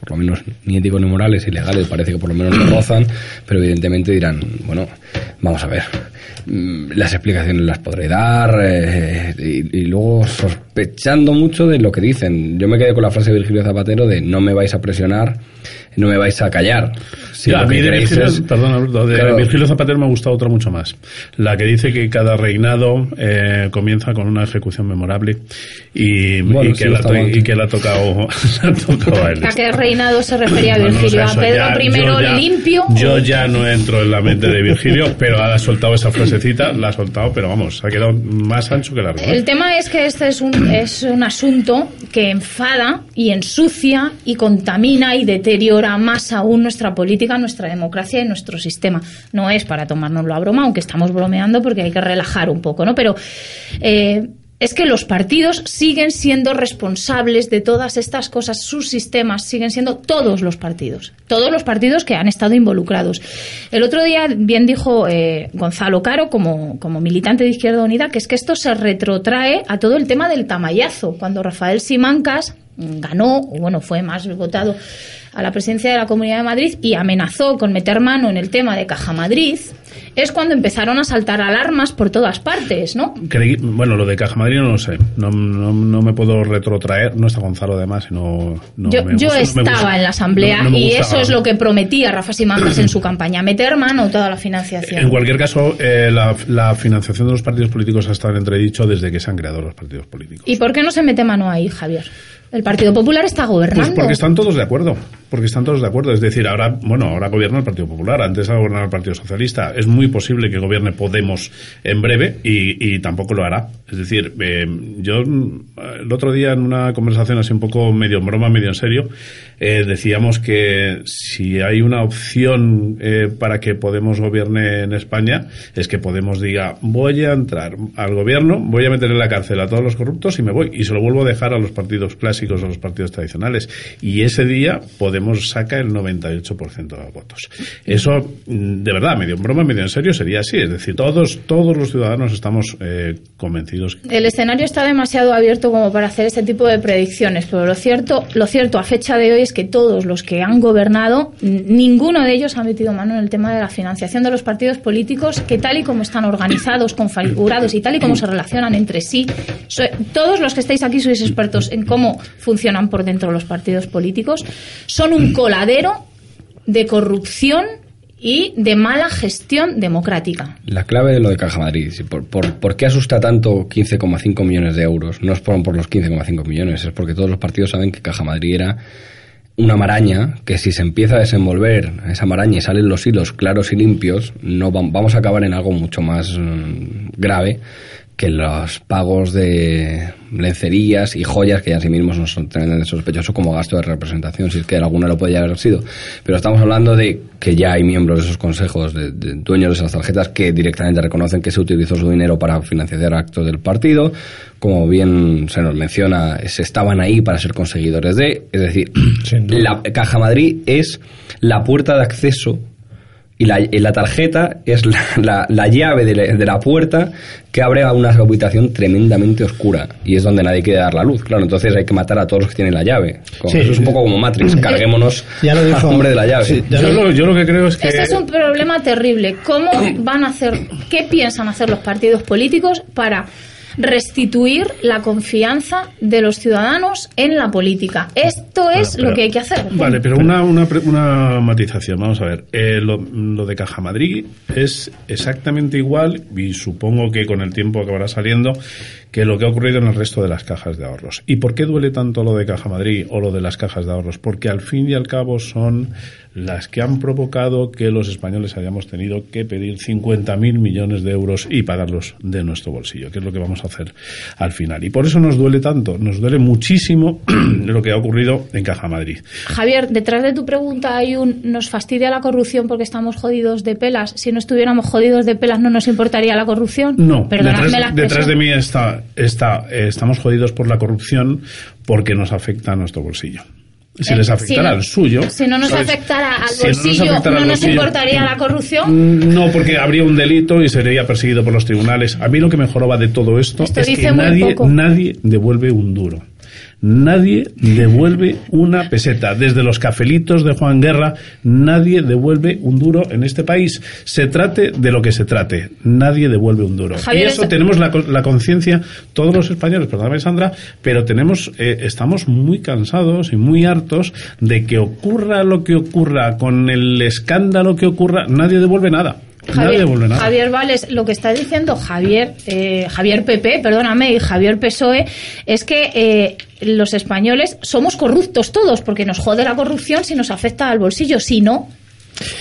por lo menos ni éticos ni morales, ilegales, parece que por lo menos lo rozan, pero evidentemente dirán, bueno, vamos a ver, las explicaciones las podré dar, eh, y, y luego sospechando mucho de lo que dicen. Yo me quedé con la frase de Virgilio Zapatero de no me vais a presionar, no me vais a callar. Si Ya, a mí de Virgilio, es- perdón, de Claro. Virgilio Zapatero me ha gustado otra mucho más. La que dice que cada reinado eh, comienza con una ejecución memorable y, Bueno, y sí, que, la, to- mal. y que le ha tocado, le ha tocado a él. ¿A qué reinado se refería Bueno, Virgilio? o sea, ¿A Pedro ya- I yo ya- limpio? Yo ya no entro en la mente de Virgilio, pero ha soltado esa frasecita, la ha soltado, pero vamos, ha quedado más ancho que largo. ¿eh? El tema es que este es un, es un asunto que enfada y ensucia y contamina y deteriora más aún nuestra política, nuestra democracia y nuestro sistema. No es para tomárnoslo a broma, aunque estamos bromeando porque hay que relajar un poco, ¿no? Pero eh, es que los partidos siguen siendo responsables de todas estas cosas, sus sistemas siguen siendo todos los partidos, todos los partidos que han estado involucrados. El otro día bien dijo eh, Gonzalo Caro, como, como militante de Izquierda Unida, que es que esto se retrotrae a todo el tema del tamallazo, cuando Rafael Simancas mm, ganó, o bueno, fue más votado a la presidencia de la Comunidad de Madrid y amenazó con meter mano en el tema de Caja Madrid, es cuando empezaron a saltar alarmas por todas partes, ¿no? Creí- bueno, lo de Caja Madrid no lo sé. No, no, no me puedo retrotraer. No está Gonzalo, además. No, no yo me yo gusta- no me estaba en la asamblea No- y eso es lo que prometía Rafa Simancas en su campaña, meter mano toda la financiación. En cualquier caso, eh, la, la financiación de los partidos políticos ha estado en entredicho desde que se han creado los partidos políticos. ¿Y por qué no se mete mano ahí, Javier? El Partido Popular está gobernando. Pues porque están todos de acuerdo, porque están todos de acuerdo. Es decir, ahora, bueno, ahora gobierna el Partido Popular, antes ha gobernado el Partido Socialista. Es muy posible que gobierne Podemos en breve y, y tampoco lo hará. Es decir, eh, yo mm, el otro día en una conversación así un poco medio en broma, medio en serio, eh, decíamos que si hay una opción eh, para que Podemos gobierne en España es que Podemos diga voy a entrar al gobierno, voy a meter en la cárcel a todos los corruptos y me voy y se lo vuelvo a dejar a los partidos clásicos, a los partidos tradicionales. Y ese día Podemos saca el 98% de los votos. Eso mm, de verdad, medio en broma, medio en serio sería así, es decir, todos todos los ciudadanos estamos eh, convencidos. El escenario está demasiado abierto como para hacer este tipo de predicciones, pero lo cierto, lo cierto a fecha de hoy que todos los que han gobernado, ninguno de ellos ha metido mano en el tema de la financiación de los partidos políticos, que tal y como están organizados, configurados y tal y como se relacionan entre sí, todos los que estáis aquí sois expertos en cómo funcionan por dentro los partidos políticos, son un coladero de corrupción y de mala gestión democrática. La clave de lo de Caja Madrid, por, por, ¿por qué asusta tanto 15,5 millones de euros? No es por, por los 15,5 millones, es porque todos los partidos saben que Caja Madrid era una maraña que si se empieza a desenvolver esa maraña y salen los hilos claros y limpios, no vam- vamos a acabar en algo mucho más mm, grave que los pagos de lencerías y joyas que ya en sí mismos no son tremendamente sospechosos como gasto de representación, si es que alguna lo podría haber sido. Pero estamos hablando de que ya hay miembros de esos consejos, de, de dueños de esas tarjetas, que directamente reconocen que se utilizó su dinero para financiar actos del partido. Como bien se nos menciona, se estaban ahí para ser conseguidores de. Es decir, la Caja Madrid es la puerta de acceso y la, y la tarjeta es la, la- la llave de la, de la puerta que abre a una habitación tremendamente oscura y es donde nadie quiere dar la luz. Claro, entonces hay que matar a todos los que tienen la llave. Como- Sí, eso es un poco como Matrix. Carguémonos Ya lo dijo- al hombre de la llave. sí, Yo lo, yo lo que creo es que Ese es un problema terrible. ¿Cómo van a hacer, qué piensan hacer los partidos políticos para restituir la confianza de los ciudadanos en la política. Esto es pero- lo que hay que hacer. Vale, pero una, una, pre- una matización. Vamos a ver. Eh, lo, lo de Caja Madrid es exactamente igual, y supongo que con el tiempo acabará saliendo, que lo que ha ocurrido en el resto de las cajas de ahorros. ¿Y por qué duele tanto lo de Caja Madrid o lo de las cajas de ahorros? Porque al fin y al cabo son las que han provocado que los españoles hayamos tenido que pedir 50.000 millones de euros y pagarlos de nuestro bolsillo, que es lo que vamos a hacer al final. Y por eso nos duele tanto, nos duele muchísimo lo que ha ocurrido en Caja Madrid. Javier, detrás de tu pregunta hay un nos fastidia la corrupción porque estamos jodidos de pelas. Si no estuviéramos jodidos de pelas no nos importaría la corrupción. No, Perdonadme detrás, la detrás de mí está, está eh, estamos jodidos por la corrupción porque nos afecta a nuestro bolsillo. Si Eh, les si afectara no- al suyo. Si no nos ¿sabes? afectara al Si no nos bolsillo, no nos, bolsillo, importaría la corrupción. Mm, No, porque habría un delito y sería perseguido por los tribunales. A mí lo que me joroba de todo esto, Esto es que nadie devuelve un duro. Nadie devuelve una peseta. Desde los cafelitos de Juan Guerra, nadie devuelve un duro en este país. Se trate de lo que se trate. Nadie devuelve un duro. Javier, y eso tenemos la, la conciencia, todos los españoles, perdóname Sandra, pero tenemos, eh, estamos muy cansados y muy hartos de que ocurra lo que ocurra, con el escándalo que ocurra, nadie devuelve nada. nadie Javier, devuelve nada. Javier Vales, lo que está diciendo Javier, eh, Javier PP, perdóname, y Javier PSOE, es que eh, los españoles somos corruptos todos, porque nos jode la corrupción si nos afecta al bolsillo. Si no,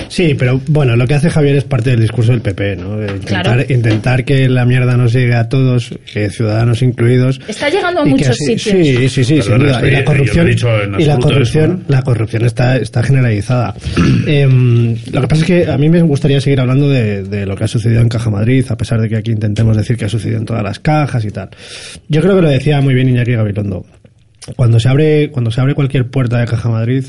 Sí, pero bueno, lo que hace Javier es parte del discurso del PP, ¿no? Intentar, Claro. intentar que la mierda nos llegue a todos, eh, ciudadanos incluidos. está llegando a que muchos así- sitios. Sí, sí, sí, sin duda. Y la corrupción, no y la corrupción, eso, ¿no? la corrupción está, está generalizada. Em, lo que pasa es que a mí me gustaría seguir hablando de, de lo que ha sucedido en Caja Madrid, a pesar de que aquí intentemos decir que ha sucedido en todas las cajas y tal. Yo creo que lo decía muy bien Iñaki Gabilondo. Cuando se abre, cuando se abre cualquier puerta de Caja Madrid,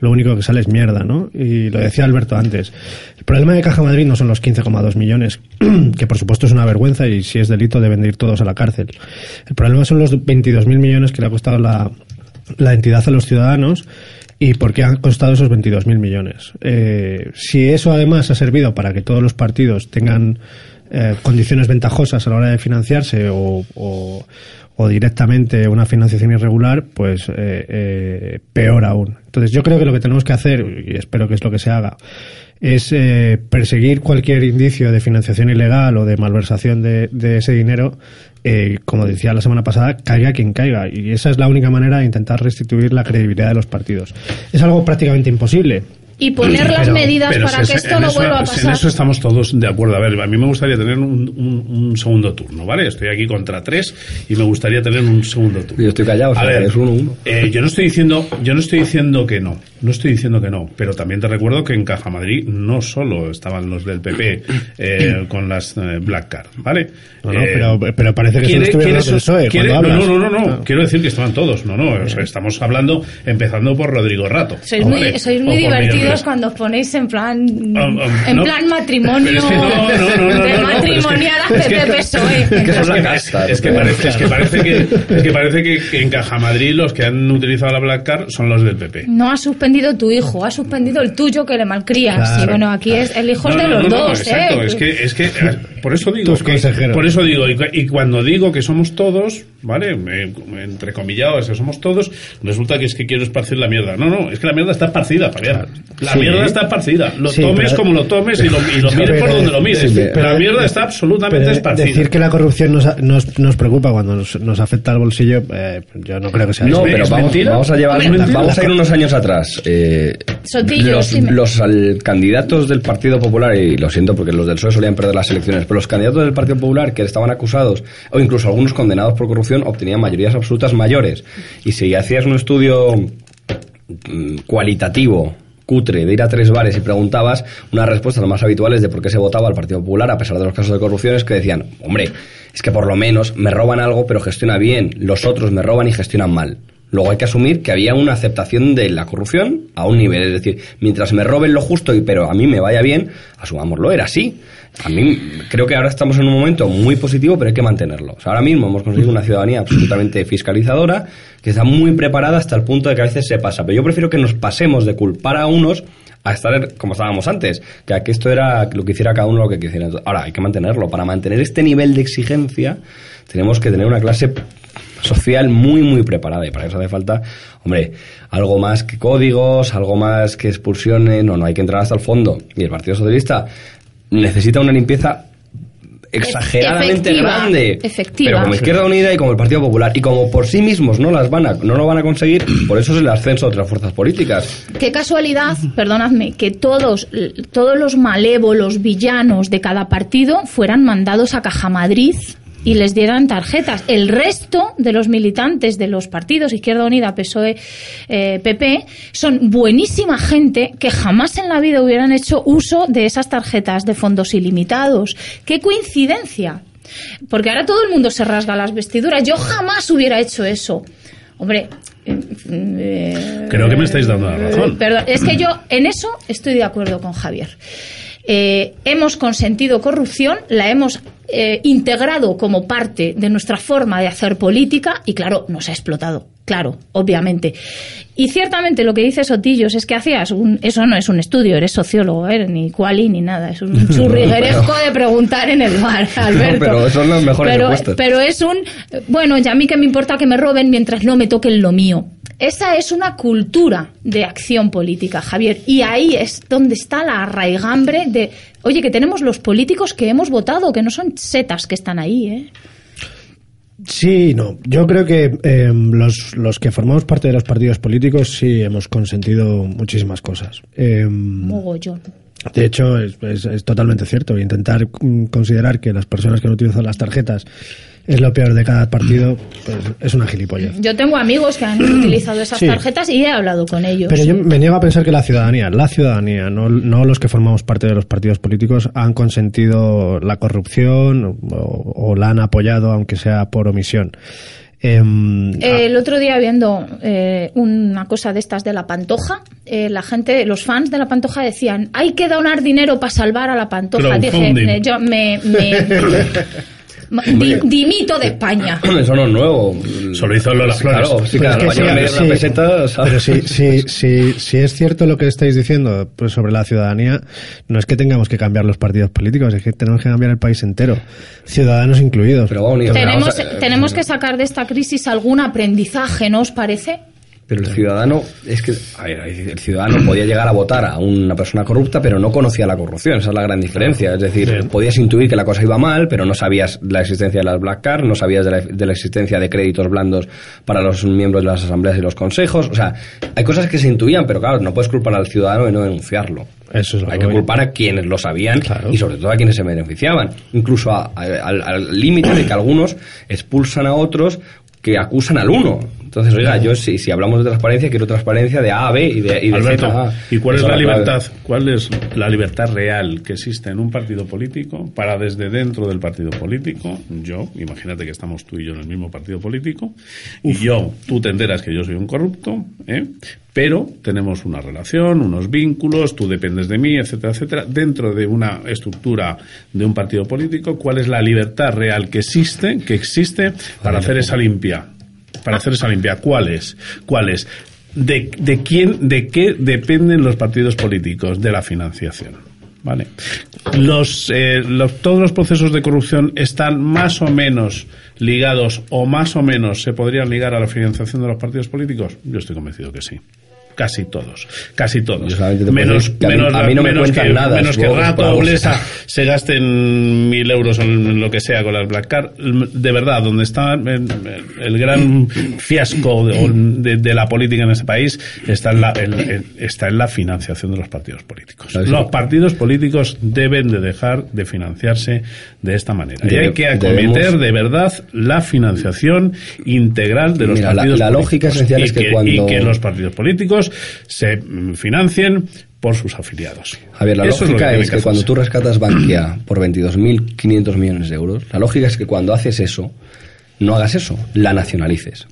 lo único que sale es mierda, ¿no? Y lo decía Alberto antes. El problema de Caja Madrid no son los 15,2 millones, que por supuesto es una vergüenza y si es delito de ir todos a la cárcel. El problema son los 22.000 millones que le ha costado la, la entidad a los ciudadanos y por qué han costado esos 22.000 millones. Eh, si eso además ha servido para que todos los partidos tengan eh, condiciones ventajosas a la hora de financiarse o- o directamente una financiación irregular, pues eh, eh, peor aún. Entonces yo creo que lo que tenemos que hacer, y espero que es lo que se haga, es eh, perseguir cualquier indicio de financiación ilegal o de malversación de, de ese dinero, eh, como decía la semana pasada, caiga quien caiga. Y esa es la única manera de intentar restituir la credibilidad de los partidos. Es algo prácticamente imposible. Y poner las Pero- medidas pero para si que es- esto no eso- vuelva a si pasar. En eso estamos todos de acuerdo. A ver, a mí me gustaría tener un, un- un segundo turno, ¿vale? Estoy aquí contra tres y me gustaría tener un segundo turno. Yo estoy callado, o sea, A ver, es uno, uno. eh, yo no estoy diciendo, yo no estoy diciendo que no, no estoy diciendo que no, pero también te recuerdo que en Caja Madrid no solo estaban los del PP eh, con las eh, Black Card, ¿vale? No, no, Eh, pero, pero parece que solo ¿Quiere- estuvieron los del eso- PSOE quiere- cuando no, hablas. no, no, no, no. Quiero decir que estaban todos. No, no. o sea, estamos hablando, empezando por Rodrigo Rato. Sois ¿vale? muy, sois muy divertidos Res. cuando os ponéis en plan Um, um, en no. plan matrimonio Pero es que no, no, no, no, de no, no, pero es que- matrimonial es que- PP PSOE. Es que, la casta, es que ¿no? parece, es que parece que, es que parece que, en Caja Madrid los que han utilizado la Black Card son los del PP. No ha suspendido tu hijo, ha suspendido el tuyo que le malcrías. Claro. Y bueno, aquí es el hijo No, de no, los no, no, dos, exacto, ¿eh? es que, es que, eh, por eso digo, que- por eso digo, y, y cuando digo que somos todos, ¿vale? Me- entre comillados, que somos todos, resulta que es que quiero esparcir la mierda. No, no, es que la mierda está esparcida, Fabián. La Sí. mierda está esparcida. Lo Sí, tomes pero- como lo tomes y lo, y lo mires por Pero- donde lo mires. sí, la mierda está absolutamente pero esparcida. decir que la corrupción nos, nos, nos preocupa cuando nos, nos afecta al bolsillo, eh, yo no creo que sea No, pero ¿Es vamos, mentira? vamos a llevar, vamos a ir unos años atrás. Eh, Sotillo, los los al- candidatos del Partido Popular, y lo siento porque los del PSOE solían perder las elecciones, pero los candidatos del Partido Popular que estaban acusados, o incluso algunos condenados por corrupción, obtenían mayorías absolutas mayores. Y si hacías un estudio mm, cualitativo cutre de ir a tres bares y preguntabas, una respuesta lo más habitual es de por qué se votaba al Partido Popular a pesar de los casos de corrupción es que decían, hombre, es que por lo menos me roban algo pero gestiona bien, los otros me roban y gestionan mal. Luego hay que asumir que había una aceptación de la corrupción a un nivel, es decir, mientras me roben lo justo y pero a mí me vaya bien, asumámoslo, era así. A mí creo que ahora estamos en un momento muy positivo, pero hay que mantenerlo. O sea, ahora mismo hemos conseguido una ciudadanía absolutamente fiscalizadora, que está muy preparada hasta el punto de que a veces se pasa. Pero yo prefiero que nos pasemos de culpar a unos a estar como estábamos antes, que aquí esto era lo que hiciera cada uno lo que quisiera. Ahora, hay que mantenerlo. Para mantener este nivel de exigencia, tenemos que tener una clase social muy, muy preparada. Y para eso hace falta, hombre, algo más que códigos, algo más que expulsiones. No, no, hay que entrar hasta el fondo. Y el Partido Socialista necesita una limpieza exageradamente Efectiva, grande. efectiva. Pero como Izquierda Unida y como el Partido Popular. Y como por sí mismos no las van a, no lo van a conseguir, por eso es el ascenso de otras fuerzas políticas. Qué casualidad, perdonadme, que todos, todos los malévolos villanos de cada partido fueran mandados a Caja Madrid y les dieran tarjetas. El resto de los militantes de los partidos Izquierda Unida, PSOE, eh, PP, son buenísima gente que jamás en la vida hubieran hecho uso de esas tarjetas de fondos ilimitados. ¡Qué coincidencia! Porque ahora todo el mundo se rasga las vestiduras. Yo jamás hubiera hecho eso. Hombre, eh, eh, Creo que me estáis dando la razón. Perdón, es que yo en eso estoy de acuerdo con Javier. Eh, hemos consentido corrupción, la hemos eh, integrado como parte de nuestra forma de hacer política y claro, nos ha explotado. Claro, obviamente. Y ciertamente lo que dice Sotillos es que hacías un, eso no es un estudio, eres sociólogo, ¿eh? ni cuali ni nada, es un churrigueresco de preguntar en el bar, Alberto. pero son los mejores pero, pero es un, bueno, ya a mí que me importa que me roben mientras no me toquen lo mío. Esa es una cultura de acción política, Javier. Y ahí es donde está la arraigambre de, oye, que tenemos los políticos que hemos votado, que no son setas que están ahí, ¿eh? Sí, no. Yo creo que eh, los, los que formamos parte de los partidos políticos sí hemos consentido muchísimas cosas. Eh, Mogollón. de hecho, es, es- es totalmente cierto. Intentar mm, considerar que las personas que no utilizan las tarjetas es lo peor de cada partido, pues es una gilipollez. Yo tengo amigos que han utilizado esas Sí. tarjetas y he hablado con ellos. Pero yo me niego a pensar que la ciudadanía, la ciudadanía, no, no los que formamos parte de los partidos políticos, han consentido la corrupción o, o la han apoyado, aunque sea por omisión. Em, Eh, el otro día viendo eh, una cosa de estas de la Pantoja, eh, la gente, los fans de la Pantoja decían, hay que donar dinero para salvar a la Pantoja. Dije, eh, yo me, me- di- dimito de España. Eso no es nuevo. Solo hizo Lola Flores. Claro, sí, es que sí, sí. Pero si, si, si, si es cierto lo que estáis diciendo pues sobre la ciudadanía, no es que tengamos que cambiar los partidos políticos, es que tenemos que cambiar el país entero, ciudadanos incluidos. Pero vamos, Tenemos, vamos a- tenemos que sacar de esta crisis algún aprendizaje, ¿no os parece? Pero el ciudadano, es que, a ver, el ciudadano podía llegar a votar a una persona corrupta, pero no conocía la corrupción, esa es la gran diferencia. Es decir, Sí. podías intuir que la cosa iba mal, pero no sabías la existencia de las black cards, no sabías de la, de la existencia de créditos blandos para los miembros de las asambleas y los consejos. O sea, hay cosas que se intuían, pero claro, no puedes culpar al ciudadano y no denunciarlo. Eso es lo Hay que culpar a quienes lo sabían Claro. y sobre todo a quienes se beneficiaban. Incluso a- al límite de que algunos expulsan a otros que acusan al uno. Entonces, oiga, yo si, si hablamos de transparencia, quiero transparencia de A a B y de, y de Alberto, Z a A. ¿y cuál es la clave. libertad? ¿Cuál es la libertad real que existe en un partido político para desde dentro del partido político, yo, imagínate que estamos tú y yo en el mismo partido político, y yo, tú te enteras que yo soy un corrupto, ¿eh? pero tenemos una relación, unos vínculos, tú dependes de mí, etcétera, etcétera, dentro de una estructura de un partido político, ¿cuál es la libertad real que existe, que existe para hacer esa limpia? Para hacer esa limpia, ¿cuál es? ¿Cuál es? ¿De, de quién, de qué dependen los partidos políticos? De la financiación. ¿Vale? Eh, los- todos los procesos de corrupción están más o menos ligados o más o menos se podrían ligar a la financiación de los partidos políticos. Yo estoy convencido que sí. Casi todos, casi todos. Menos, a mí- menos, a mí no me menos que, nada, menos que Rato o Blesa se gasten mil euros en lo que sea con las Black Card. De verdad, donde está el, el gran fiasco de, de- de la política en este país está en la, en- en- está en la financiación de los partidos políticos. Los partidos políticos deben de dejar de financiarse de esta manera. y hay que acometer de verdad la financiación integral de los Mira, la- partidos la políticos. lógica esencial y es que cuando- y que los partidos políticos se financien por sus afiliados. Javier, la Eso lógica es que, cuando tú rescatas Bankia por 22.500 millones de euros, la lógica es que cuando haces eso, no hagas eso, la nacionalices.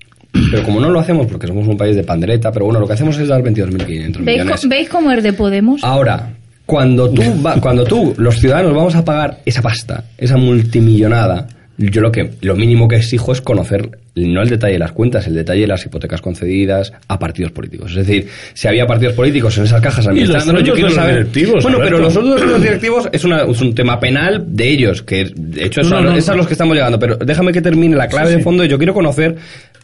Pero como no lo hacemos porque somos un país de pandereta, pero bueno, lo que hacemos es dar 22.500 ¿Veis, millones. ¿Veis cómo es de Podemos? Ahora, cuando tú, va- cuando tú, los ciudadanos, vamos a pagar esa pasta, esa multimillonada, Yo lo que lo mínimo que exijo es conocer no el detalle de las cuentas, el detalle de las hipotecas concedidas a partidos políticos. Es decir, si había partidos políticos en esas cajas administrándolos, yo quiero saber. directivos, bueno, pero los sueldos de los directivos es, una- es un tema penal de ellos, que de hecho es, No, a, no, no. es a los que estamos llegando. Pero déjame que termine la clave Sí, de fondo. y Yo quiero conocer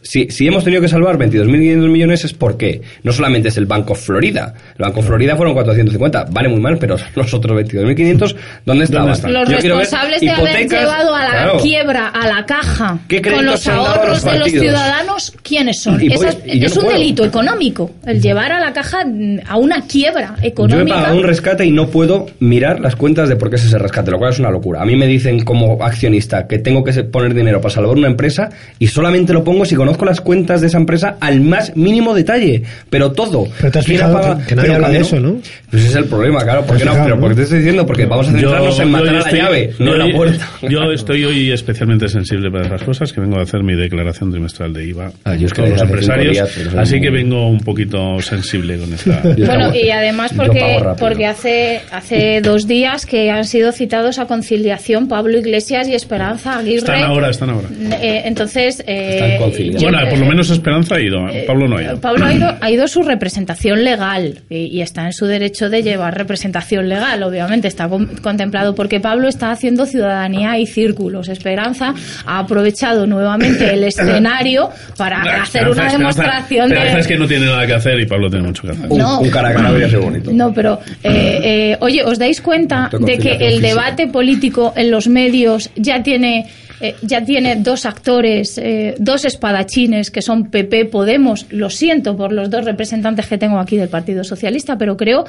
si, si hemos tenido que salvar 22.500 millones es por qué. No solamente es el Banco Florida. El Banco Florida fueron 450. Vale muy mal, pero los otros 22.500, ¿dónde estaban? están? Los Yo responsables de haber llevado a la claro. quiebra, a la caja, ¿Qué con los ahorros los de los ciudadanos, ¿quiénes son? Y Esa pues- es y yo es no un puedo. delito económico, el llevar a la caja a una quiebra Yo he económica. pagado un rescate y no puedo mirar las cuentas de por qué es ese rescate, lo cual es una locura. A mí me dicen como accionista que tengo que poner dinero para salvar una empresa y solamente lo pongo si conozco las cuentas de esa empresa al más mínimo detalle. Pero todo. Pero te has ¿Quién fijado que- que nadie habla de eso, ¿no? Pues ese es el problema, claro. ¿Por qué no? Pero ¿no? porque te estoy diciendo, porque vamos a centrarnos en matar a la estoy- llave, no en la puerta. Yo estoy hoy especialmente sensible para esas cosas, que vengo a hacer mi declaración trimestral de IVA Ah, yo con es que todos los empresarios, días, así muy- que vengo un poquito sensible con esta... Bueno, y además porque, porque hace, hace dos días que han sido citados a conciliación Pablo Iglesias y Esperanza Aguirre. Están ahora, están ahora. Eh, entonces, eh, Están Bueno, por lo menos Esperanza ha ido, Pablo no ha ido. Eh, Pablo ha ido, ha ido su representación legal y, y está en su derecho de llevar representación legal, obviamente está con- contemplado porque Pablo está haciendo ciudadanía y círculos. Esperanza ha aprovechado nuevamente el escenario para hacer una demostración Esperanza de... es que no tiene nada que hacer y Pablo tiene mucho que hacer. Un, No. un cara a cara habría sido bonito. No, pero eh, eh, oye, ¿os dais cuenta De que el física. debate político en los medios ya tiene eh, ya tiene dos actores, eh, dos espadachines que son PP Podemos? Lo siento por los dos representantes que tengo aquí del Partido Socialista, pero creo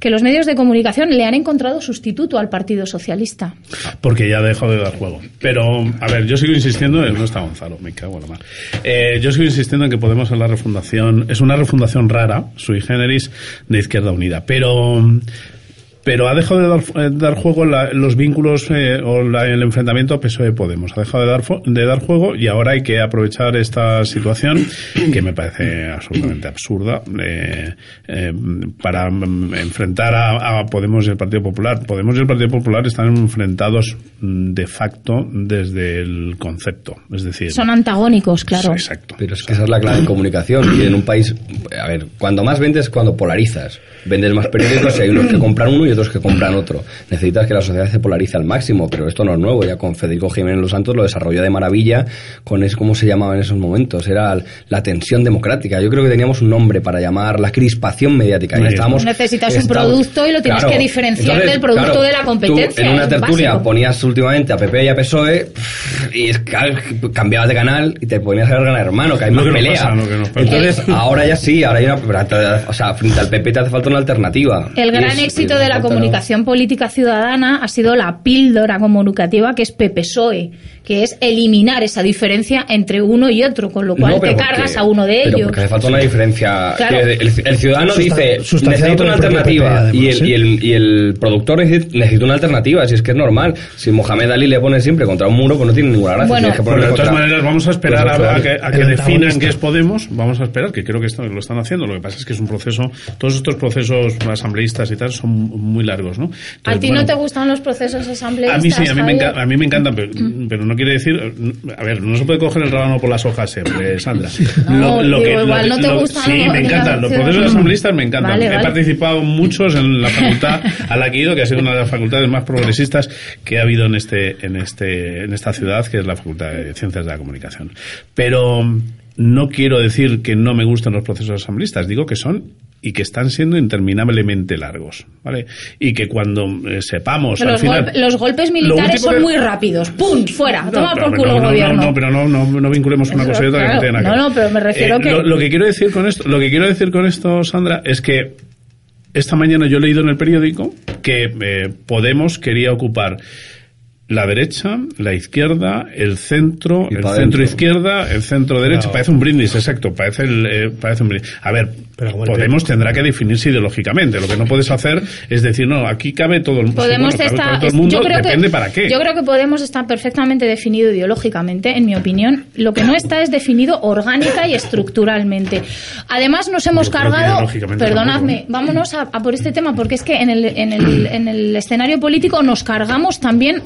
que los medios de comunicación le han encontrado sustituto al Partido Socialista. Porque ya dejó de dar juego. Pero, a ver, yo sigo insistiendo, no está Gonzalo, me cago en la mar. Eh, yo sigo insistiendo en que Podemos es la refundación, es una refundación rara, sui generis, de Izquierda Unida. Pero, pero ha dejado de dar, eh, dar juego la- los vínculos eh, o la- el enfrentamiento PSOE-Podemos. Ha dejado de dar, de dar juego y ahora hay que aprovechar esta situación que me parece absolutamente absurda eh, eh, para mm, enfrentar a, a Podemos y el Partido Popular. Podemos y el Partido Popular están enfrentados mm, de facto desde el concepto. Es decir, Son antagónicos, claro. exacto. Pero es que esa es la clave en comunicación. Y en un país, a ver, cuando más vendes es cuando polarizas. Vendes más periódicos y hay unos que compran uno y otros que compran otro. Necesitas que la sociedad se polarice al máximo, pero esto no es nuevo. Ya con Federico Jiménez Los Santos lo desarrolló de maravilla con es cómo se llamaba en esos momentos. Era la tensión democrática. Yo creo que teníamos un nombre para llamar la crispación mediática. Y estábamos, Necesitas un producto y lo tienes que diferenciar del producto de la competencia, Tú en una tertulia básico. ponías últimamente a PP y a PSOE y cambiabas de canal y te ponías a ver Gran Hermano, que hay más que pelea. pasa, lo que pasa. Entonces, ahora ya sí, ahora hay una. O sea, frente al PP te hace falta una alternativa. El gran es- éxito de la comunicación política ciudadana ha sido la píldora comunicativa que es PPSOE, que es eliminar esa diferencia entre uno y otro, con lo cual No, pero te porque- cargas a uno de Pero ellos. porque hace falta una diferencia. Claro. que el, el ciudadano dice, necesito una alternativa. PP, y, el, y, el, y el productor necesita, una alternativa, si es que es normal. Si Mohamed Ali le pone siempre contra un muro, pues no tiene ninguna gracia. Bueno, que de todas contra- maneras, vamos a esperar contra a, que, a que definan qué es Podemos. Vamos a esperar, que creo que esto lo están haciendo. Lo que pasa es que es un proceso, todos estos procesos asambleístas y tal son muy largos, ¿no? ¿A ti bueno, no te gustan los procesos asambleístas? a mí sí, a mí, me, enca- a mí me encantan, pero, pero no quiere decir. A ver, no se puede coger el rábano por las hojas siempre, Sandra. No, digo, igual no te gustan Sí, me encantan. Los procesos asambleístas me encantan. Vale, He participado muchos en la facultad a la que he ido, que ha sido una de las facultades más progresistas que ha habido en este, en este, en esta ciudad, que es la Facultad de Ciencias de la Comunicación. Pero no quiero decir que no me gusten los procesos asambleístas, digo que son y que están siendo interminablemente largos, ¿vale? Y que cuando eh, sepamos al Los, final golpe- los golpes militares son que- muy rápidos. ¡Pum! ¡Fuera! no, Toma pero- por pero culo no, el no, gobierno. No, pero no, no, no vinculemos una cosa y otra que claro. no que No, ver. no, pero me refiero que- Lo, lo que quiero decir con esto, lo que quiero decir con esto, Sandra, es que esta mañana yo he leído en el periódico que eh, Podemos quería ocupar la derecha, la izquierda, el centro, Y el centro dentro. izquierda, el centro derecha. Claro. Parece un brindis, exacto. Parece, el, eh, parece un brindis. A ver, Podemos tendrá que definirse ideológicamente. Lo que no puedes hacer es decir, no, aquí cabe todo el mundo. Podemos Sí, bueno, cabe todo el mundo, yo creo depende que, para qué. Yo creo que Podemos está perfectamente definido ideológicamente, en mi opinión. Lo que no está es definido orgánica y estructuralmente. Además, nos hemos Yo cargado. Perdonadme, tampoco, vámonos a, a por este tema, porque es que en el, en el, en el escenario político nos cargamos también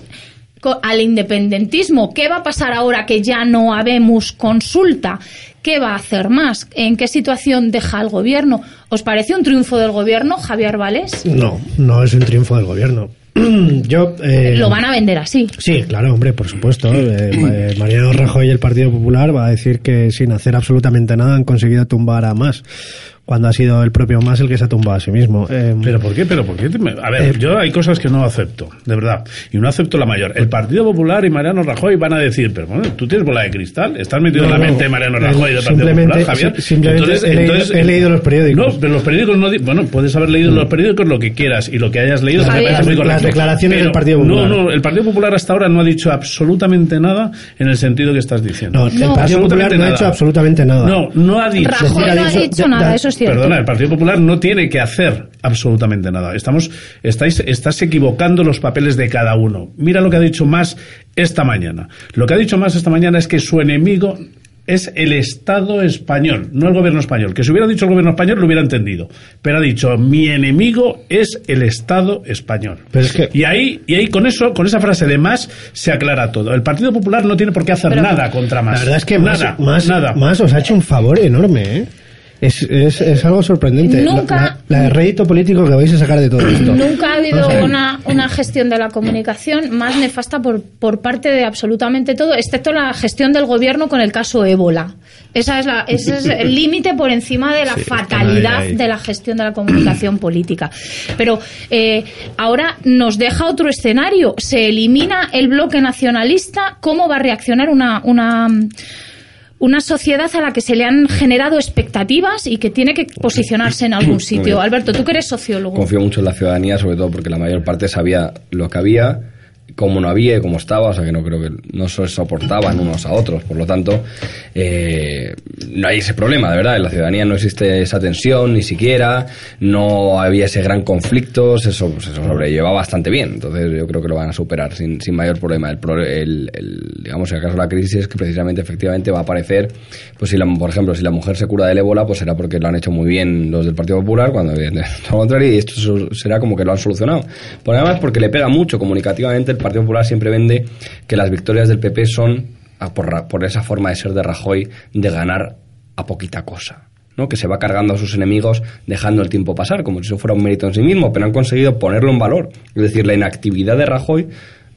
al independentismo. ¿Qué va a pasar ahora que ya no habemos consulta? ¿Qué va a hacer más? ¿En qué situación deja el gobierno? ¿Os parece un triunfo del gobierno, Javier Valés? No, no es un triunfo del gobierno. Yo, eh, Lo van a vender así. Sí, claro, hombre, por supuesto. Eh, eh, Mariano Rajoy y el Partido Popular va a decir que sin hacer absolutamente nada han conseguido tumbar a más, cuando ha sido el propio más el que se ha tumbado a sí mismo. Eh, ¿Pero por qué? ¿Pero por qué? me- A ver, Eh, yo hay cosas que no acepto, de verdad. Y no acepto la mayor. El Partido Popular y Mariano Rajoy van a decir, pero bueno, ¿tú tienes bola de cristal? ¿Estás metido en No, la no, mente de Mariano eh, Rajoy y del Partido simplemente- Popular, Javier? si- simplemente he leído- he leído los periódicos. No, pero los periódicos no... Bueno, puedes haber leído en los periódicos lo que quieras y lo que hayas leído me Javier. parece muy Las- las correcto. declaraciones Pero del Partido Popular. No, no, el Partido Popular hasta ahora no ha dicho absolutamente nada en el sentido que estás diciendo. no, el No. Partido Popular no ha hecho absolutamente nada. No, no ha dicho... Rajoy no ha dicho- dicho da- nada, da- eso es cierto. Perdona, el Partido Popular no tiene que hacer absolutamente nada. Estamos, estáis, estás equivocando los papeles de cada uno. Mira lo que ha dicho más esta mañana. Lo que ha dicho más esta mañana es que su enemigo es el Estado español, no el gobierno español. Que si hubiera dicho el gobierno español lo hubiera entendido. Pero ha dicho, mi enemigo es el Estado español. Pero es que- Y ahí, y ahí con eso, con esa frase de más, se aclara todo. El Partido Popular no tiene por qué hacer Pero- nada contra más. La verdad es que nada, más, más, nada. más os ha hecho un favor enorme, ¿eh? Es, es, es algo sorprendente. La- Nunca- La, la de rédito político que vais a sacar de todo esto. Nunca ha habido una, una gestión de la comunicación más nefasta por, por parte de absolutamente todo, excepto la gestión del gobierno con el caso ébola. Esa es la, ese es el límite por encima de la Sí, fatalidad ahí, ahí. de la gestión de la comunicación política. Pero eh, ahora nos deja otro escenario. Se elimina el bloque nacionalista. ¿Cómo va a reaccionar una, una, una sociedad a la que se le han generado expectativas y que tiene que posicionarse en algún sitio? Alberto, tú que eres sociólogo. Confío mucho en la ciudadanía, sobre todo porque la mayor parte sabía lo que había, cómo no había y cómo estaba, o sea que no creo que no se soportaban unos a otros. Por lo tanto, eh, no hay ese problema, de verdad. En la ciudadanía no existe esa tensión ni siquiera, no había ese gran conflicto, se, so- se sobrelleva bastante bien. Entonces yo creo que lo van a superar sin, sin mayor problema. El, el, el- digamos, el caso de la crisis es que precisamente, efectivamente, va a aparecer, pues si la, por ejemplo, si la mujer se cura del ébola, pues será porque lo han hecho muy bien los del Partido Popular, cuando evidentemente lo contrario, y esto será como que lo han solucionado. Por además, porque le pega mucho comunicativamente, el Partido Popular siempre vende que las victorias del PP son por, por esa forma de ser de Rajoy de ganar a poquita cosa. ¿no? que se va cargando a sus enemigos dejando el tiempo pasar, como si eso fuera un mérito en sí mismo, pero han conseguido ponerlo en valor. Es decir, la inactividad de Rajoy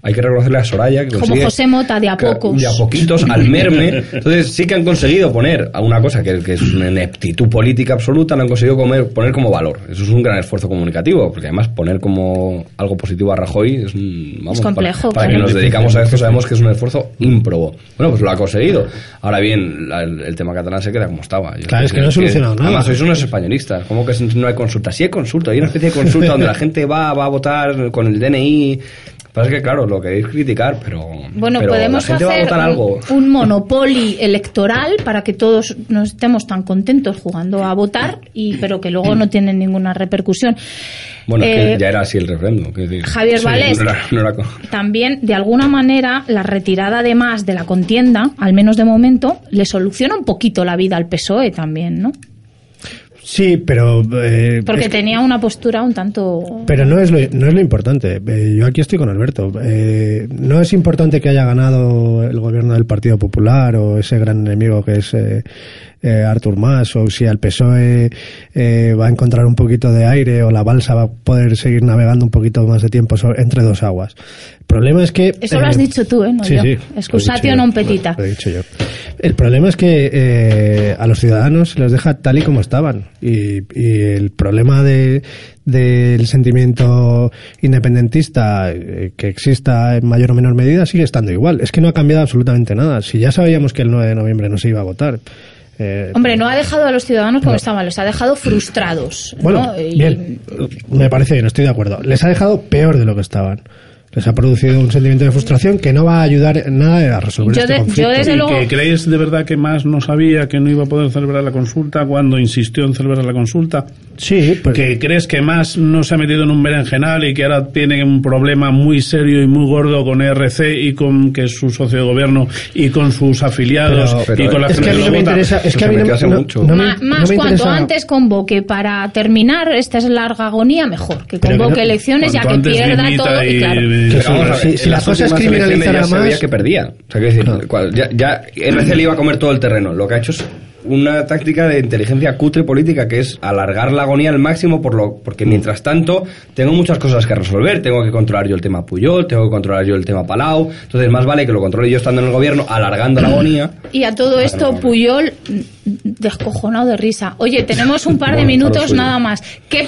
hay que reconocerle a Soraya que Como José Mota, de a pocos. de a poquitos al merme. Entonces sí que han conseguido poner a una cosa que, que es una ineptitud política absoluta lo han conseguido comer- poner como valor. Eso es un gran esfuerzo comunicativo porque además poner como algo positivo a Rajoy es, un, vamos, Es complejo, para, para claro. que nos dedicamos a esto sabemos que es un esfuerzo ímprobo. Bueno pues lo ha conseguido. Ahora bien la- el, el tema catalán se queda como estaba. Yo Claro, es que no ha solucionado nada. además sois unos españolistas. Como que no hay consulta sí hay consulta hay una especie de consulta donde la gente va va a votar con el DNI Pasa que, claro, lo queréis criticar, pero. Bueno, pero podemos la gente va a hacer votar un, algo. un monopoly electoral para que todos no estemos tan contentos jugando a votar, y pero que luego no tienen ninguna repercusión. Bueno, es Eh, que ya era así el referéndum. quiero decir. Javier Vallés. No era- no era co- También, de alguna manera, la retirada de más de la contienda, al menos de momento, le soluciona un poquito la vida al PSOE también, ¿no? Sí, pero... eh, Porque que- tenía una postura un tanto... Pero no es lo, no es lo importante. Eh, yo aquí estoy con Alberto. Eh, no es importante que haya ganado el gobierno del Partido Popular o ese gran enemigo que es eh, eh, Artur Mas o si al PSOE eh, va a encontrar un poquito de aire o la balsa va a poder seguir navegando un poquito más de tiempo entre dos aguas. El problema es que... Eso lo has dicho tú, ¿eh? No sí, yo. sí, Excusatio non petita. Lo he dicho yo. El problema es que eh, a los ciudadanos se les deja tal y como estaban. Y, y el problema de, del sentimiento independentista eh, que exista en mayor o menor medida sigue estando igual. Es que no ha cambiado absolutamente nada. Si ya sabíamos que el 9 de noviembre no se iba a votar. Eh, Hombre, no ha dejado a los ciudadanos como No. estaban, los ha dejado frustrados. ¿no? bueno, Y- bien, me parece bien, estoy de acuerdo. Les ha dejado peor de lo que estaban. Les ha producido un sentimiento de frustración que no va a ayudar en nada a resolver Yo este de- yo conflicto. desde ¿Y luego- que creéis de verdad que más no sabía que no iba a poder celebrar la consulta cuando insistió en celebrar la consulta? Sí, pues, ¿Que crees que más no se ha metido en un berenjenal y que ahora tiene un problema muy serio y muy gordo con ERC y con que es su socio de gobierno y con sus afiliados Pero- pero y con la es que a mí no me interesa, es que a se mí no, no- mucho. no me- más me cuanto interesa- antes convoque para terminar esta es larga agonía, mejor. Que Pero que convoque elecciones ya que pierda todo. Y, y claro, Sí, ver, si- si la las cosa es últimas elecciones criminalizar ya a sabía más- que perdía. O sea, que decir, cual- ya, ya RC le iba a comer todo el terreno. Lo que ha hecho es una táctica de inteligencia cutre política que es alargar la agonía al máximo por lo, porque mientras tanto tengo muchas cosas que resolver. Tengo que controlar yo el tema Puyol, tengo que controlar yo el tema Palau. Entonces más vale que lo controle yo estando en el gobierno, alargando la agonía. Y a todo esto, Puyol, descojonado de risa. Oye, tenemos un par de Bueno, minutos suyo. nada más. ¿Qué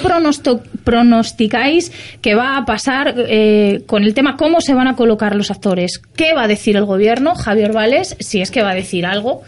pronosticáis que va a pasar eh, con el tema cómo se van a colocar los actores? ¿Qué va a decir el gobierno, Javier Vales, si es que va a decir algo?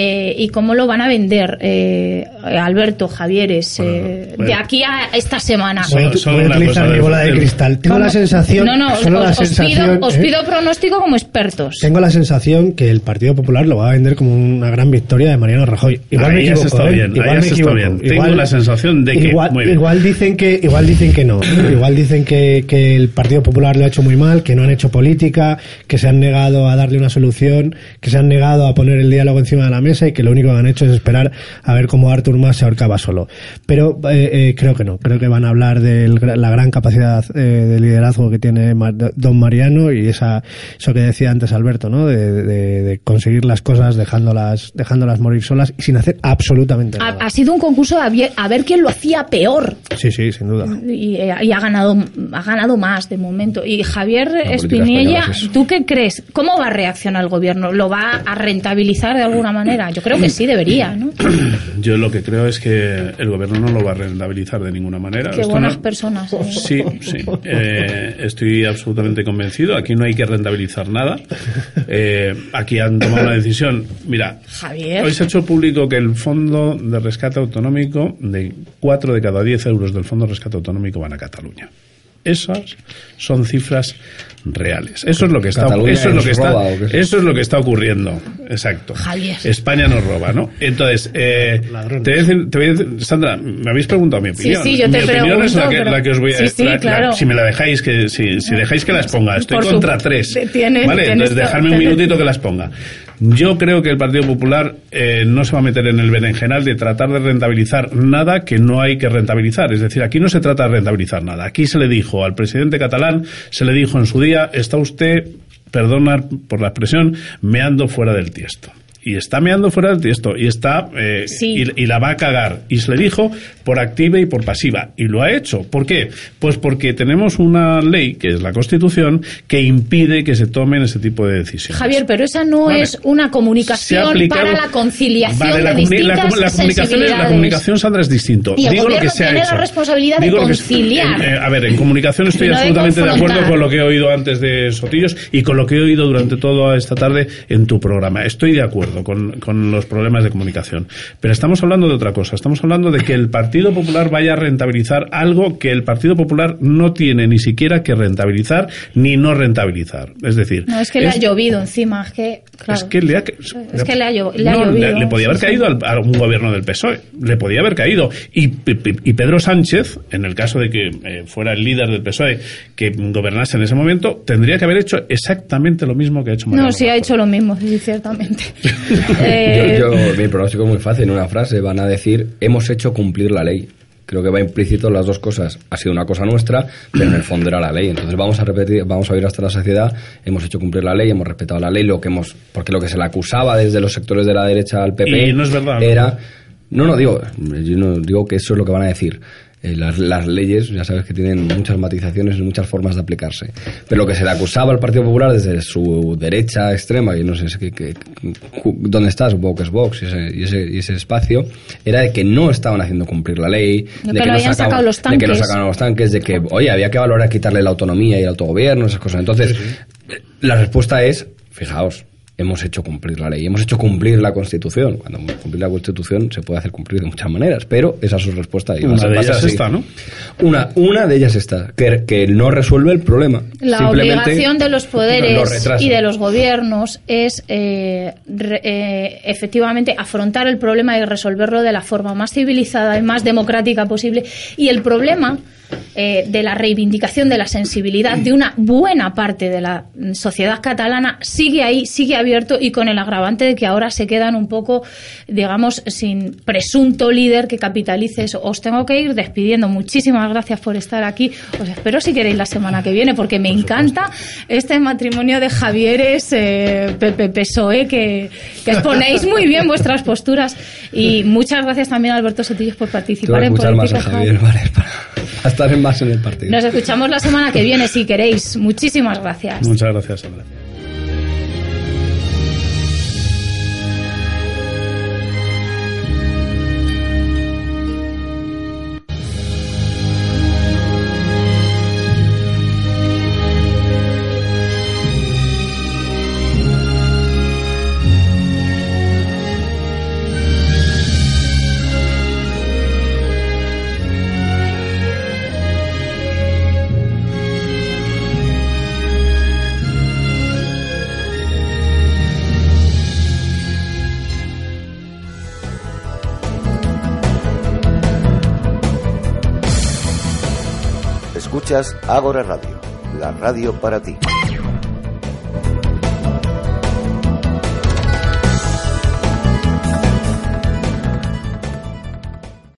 Eh, y cómo lo van a vender eh, Alberto Javieres eh, bueno. de aquí a esta semana. Voy solo voy a utilizar mi bola de cristal. Tengo ¿Cómo? la sensación. No, no, solo os, la os sensación, pido, os ¿eh? pido pronóstico como expertos. Tengo la sensación que el Partido Popular lo va a vender como una gran victoria de Mariano Rajoy. Igual me Ahí has equivoco, estado ¿eh? bien, Igual ahí me equivoco. bien. Tengo la sensación de que- igual, muy bien. igual dicen que igual dicen que no. igual dicen que, que el Partido Popular lo ha hecho muy mal, que no han hecho política, que se han negado a darle una solución, que se han negado a poner el diálogo encima de la mesa y que lo único que han hecho es esperar a ver cómo Artur Mas se ahorcaba solo. Pero eh, eh, creo que no. Creo que van a hablar de la gran capacidad eh, de liderazgo que tiene don Mariano y esa eso que decía antes Alberto, ¿no? De, de- de conseguir las cosas dejándolas dejándolas morir solas y sin hacer absolutamente Ha, nada. ha sido un concurso de a ver- a ver quién lo hacía peor. Sí, sí, sin duda. y, eh, y ha ganado ha ganado más de momento y Javier Espinella española es. ¿tú qué crees? ¿cómo va a reaccionar el gobierno? ¿lo va a rentabilizar de alguna manera? Yo creo que sí debería ¿no? Yo lo que creo es que el gobierno no lo va a rentabilizar de ninguna manera. qué Esto buenas no- personas ¿eh? Sí, sí. Eh, estoy absolutamente convencido. Aquí no hay que rentabilizar nada. Eh, aquí han tomado una decisión. Mira, Javier. hoy se ha hecho público que el fondo de rescate autonómico, de 4 de cada 10 euros del fondo de rescate autonómico van a Cataluña. Esas son cifras reales. Eso es lo que está, Cataluña eso es lo que está, eso es lo que está ocurriendo. Exacto. Javier. España nos roba, ¿no? Entonces, eh, te voy a decir- te voy a decir- Sandra, me habéis preguntado mi Sí, opinión. sí, yo te mi opinión es la que, pero- la que os voy a Sí, sí, la- la- claro. Si me la dejáis, que si, si dejáis que las ponga, estoy Por su- contra tres. tienes- vale, tienes entonces to- dejarme un minutito que las ponga. Yo creo que el Partido Popular eh, no se va a meter en el berenjenal de tratar de rentabilizar nada que no hay que rentabilizar. Es decir, aquí no se trata de rentabilizar nada. Aquí se le dijo al presidente catalán, se le dijo en su día, está usted, perdona por la expresión, meando fuera del tiesto. Y está meando fuera del tiesto y está eh, Sí. y, y la va a cagar. Y se le dijo por activa y por pasiva. Y lo ha hecho. ¿Por qué? Pues porque tenemos una ley, que es la Constitución, que impide que se tomen ese tipo de decisiones. Javier, pero esa no Vale. es una comunicación aplicado- para la conciliación Vale, la, de comunicación, la comunicación, Sandra, es distinto. Y el Digo lo que se ha tiene la responsabilidad de Digo lo que es- conciliar. eh, a ver, en comunicación estoy No de absolutamente de confrontar. acuerdo con lo que he oído antes de Sotillos y con lo que he oído durante toda esta tarde en tu programa. Estoy de acuerdo con, con los problemas de comunicación. Pero estamos hablando de otra cosa. Estamos hablando de que el Partido Popular vaya a rentabilizar algo que el Partido Popular no tiene ni siquiera que rentabilizar ni no rentabilizar. Es decir, No, es que le ha llovido encima, es que, claro. es que le ha, Es que le ha llo- le ha No, llovido. le podía haber caído al- a un gobierno del PSOE. Le podía haber caído. Y, y Pedro Sánchez, en el caso de que eh, fuera el líder del PSOE, que gobernase en ese momento, tendría que haber hecho exactamente lo mismo que ha hecho Mariano No, sí ha hecho lo mismo, sí, ciertamente. Eh, Yo, yo- mi pronóstico es muy fácil. En una frase van a decir, hemos hecho cumplir la ley. Creo que va implícito las dos cosas. Ha sido una cosa nuestra, pero en el fondo era la ley. Entonces vamos a repetir, vamos a ir hasta la sociedad. Hemos hecho cumplir la ley, hemos respetado la ley. Lo que hemos, porque lo que se le acusaba desde los sectores de la derecha al PP Y no es verdad, ¿no? era, no, no digo, yo no digo que eso es lo que van a decir. Eh, las, las leyes, ya sabes que tienen muchas matizaciones y muchas formas de aplicarse. Pero lo que se le acusaba al Partido Popular desde su derecha extrema, y no sé qué, qué- cu- dónde está, supongo que es Vox y ese, y, ese, y ese espacio, era de que no estaban haciendo cumplir la ley, De de que que, no sacaban, sacado los de que no tanques. sacaban los tanques, de que, oye, había que valorar quitarle la autonomía y el autogobierno, esas cosas. Entonces, la respuesta es, fijaos, hemos hecho cumplir la ley, hemos hecho cumplir la Constitución. Cuando cumplir la Constitución se puede hacer cumplir de muchas maneras, pero esa es su respuesta. y Una de ellas esta, ¿no? Una, una de ellas está, que, que no resuelve el problema. La obligación de los lo poderes y de los gobiernos es eh, re- eh, efectivamente afrontar el problema y resolverlo de la forma más civilizada y más democrática posible. Y el problema eh, de la reivindicación de la sensibilidad de una buena parte de la sociedad catalana sigue ahí, sigue abierto y con el agravante de que ahora se quedan un poco, digamos, sin presunto líder que capitalice eso. Os tengo que ir despidiendo. Muchísimas gracias por estar aquí. Os espero si queréis la semana que viene porque me encanta este matrimonio de Javieres, eh, Pepe PSOE, que, que exponéis muy bien vuestras posturas. Y muchas gracias también a Alberto Sotillos por participar en Política Javier, vale, para en más en el partido. Nos escuchamos la semana que viene si queréis. Muchísimas gracias. Muchas gracias, Sandra. Escuchas Ágora Radio, la radio para ti.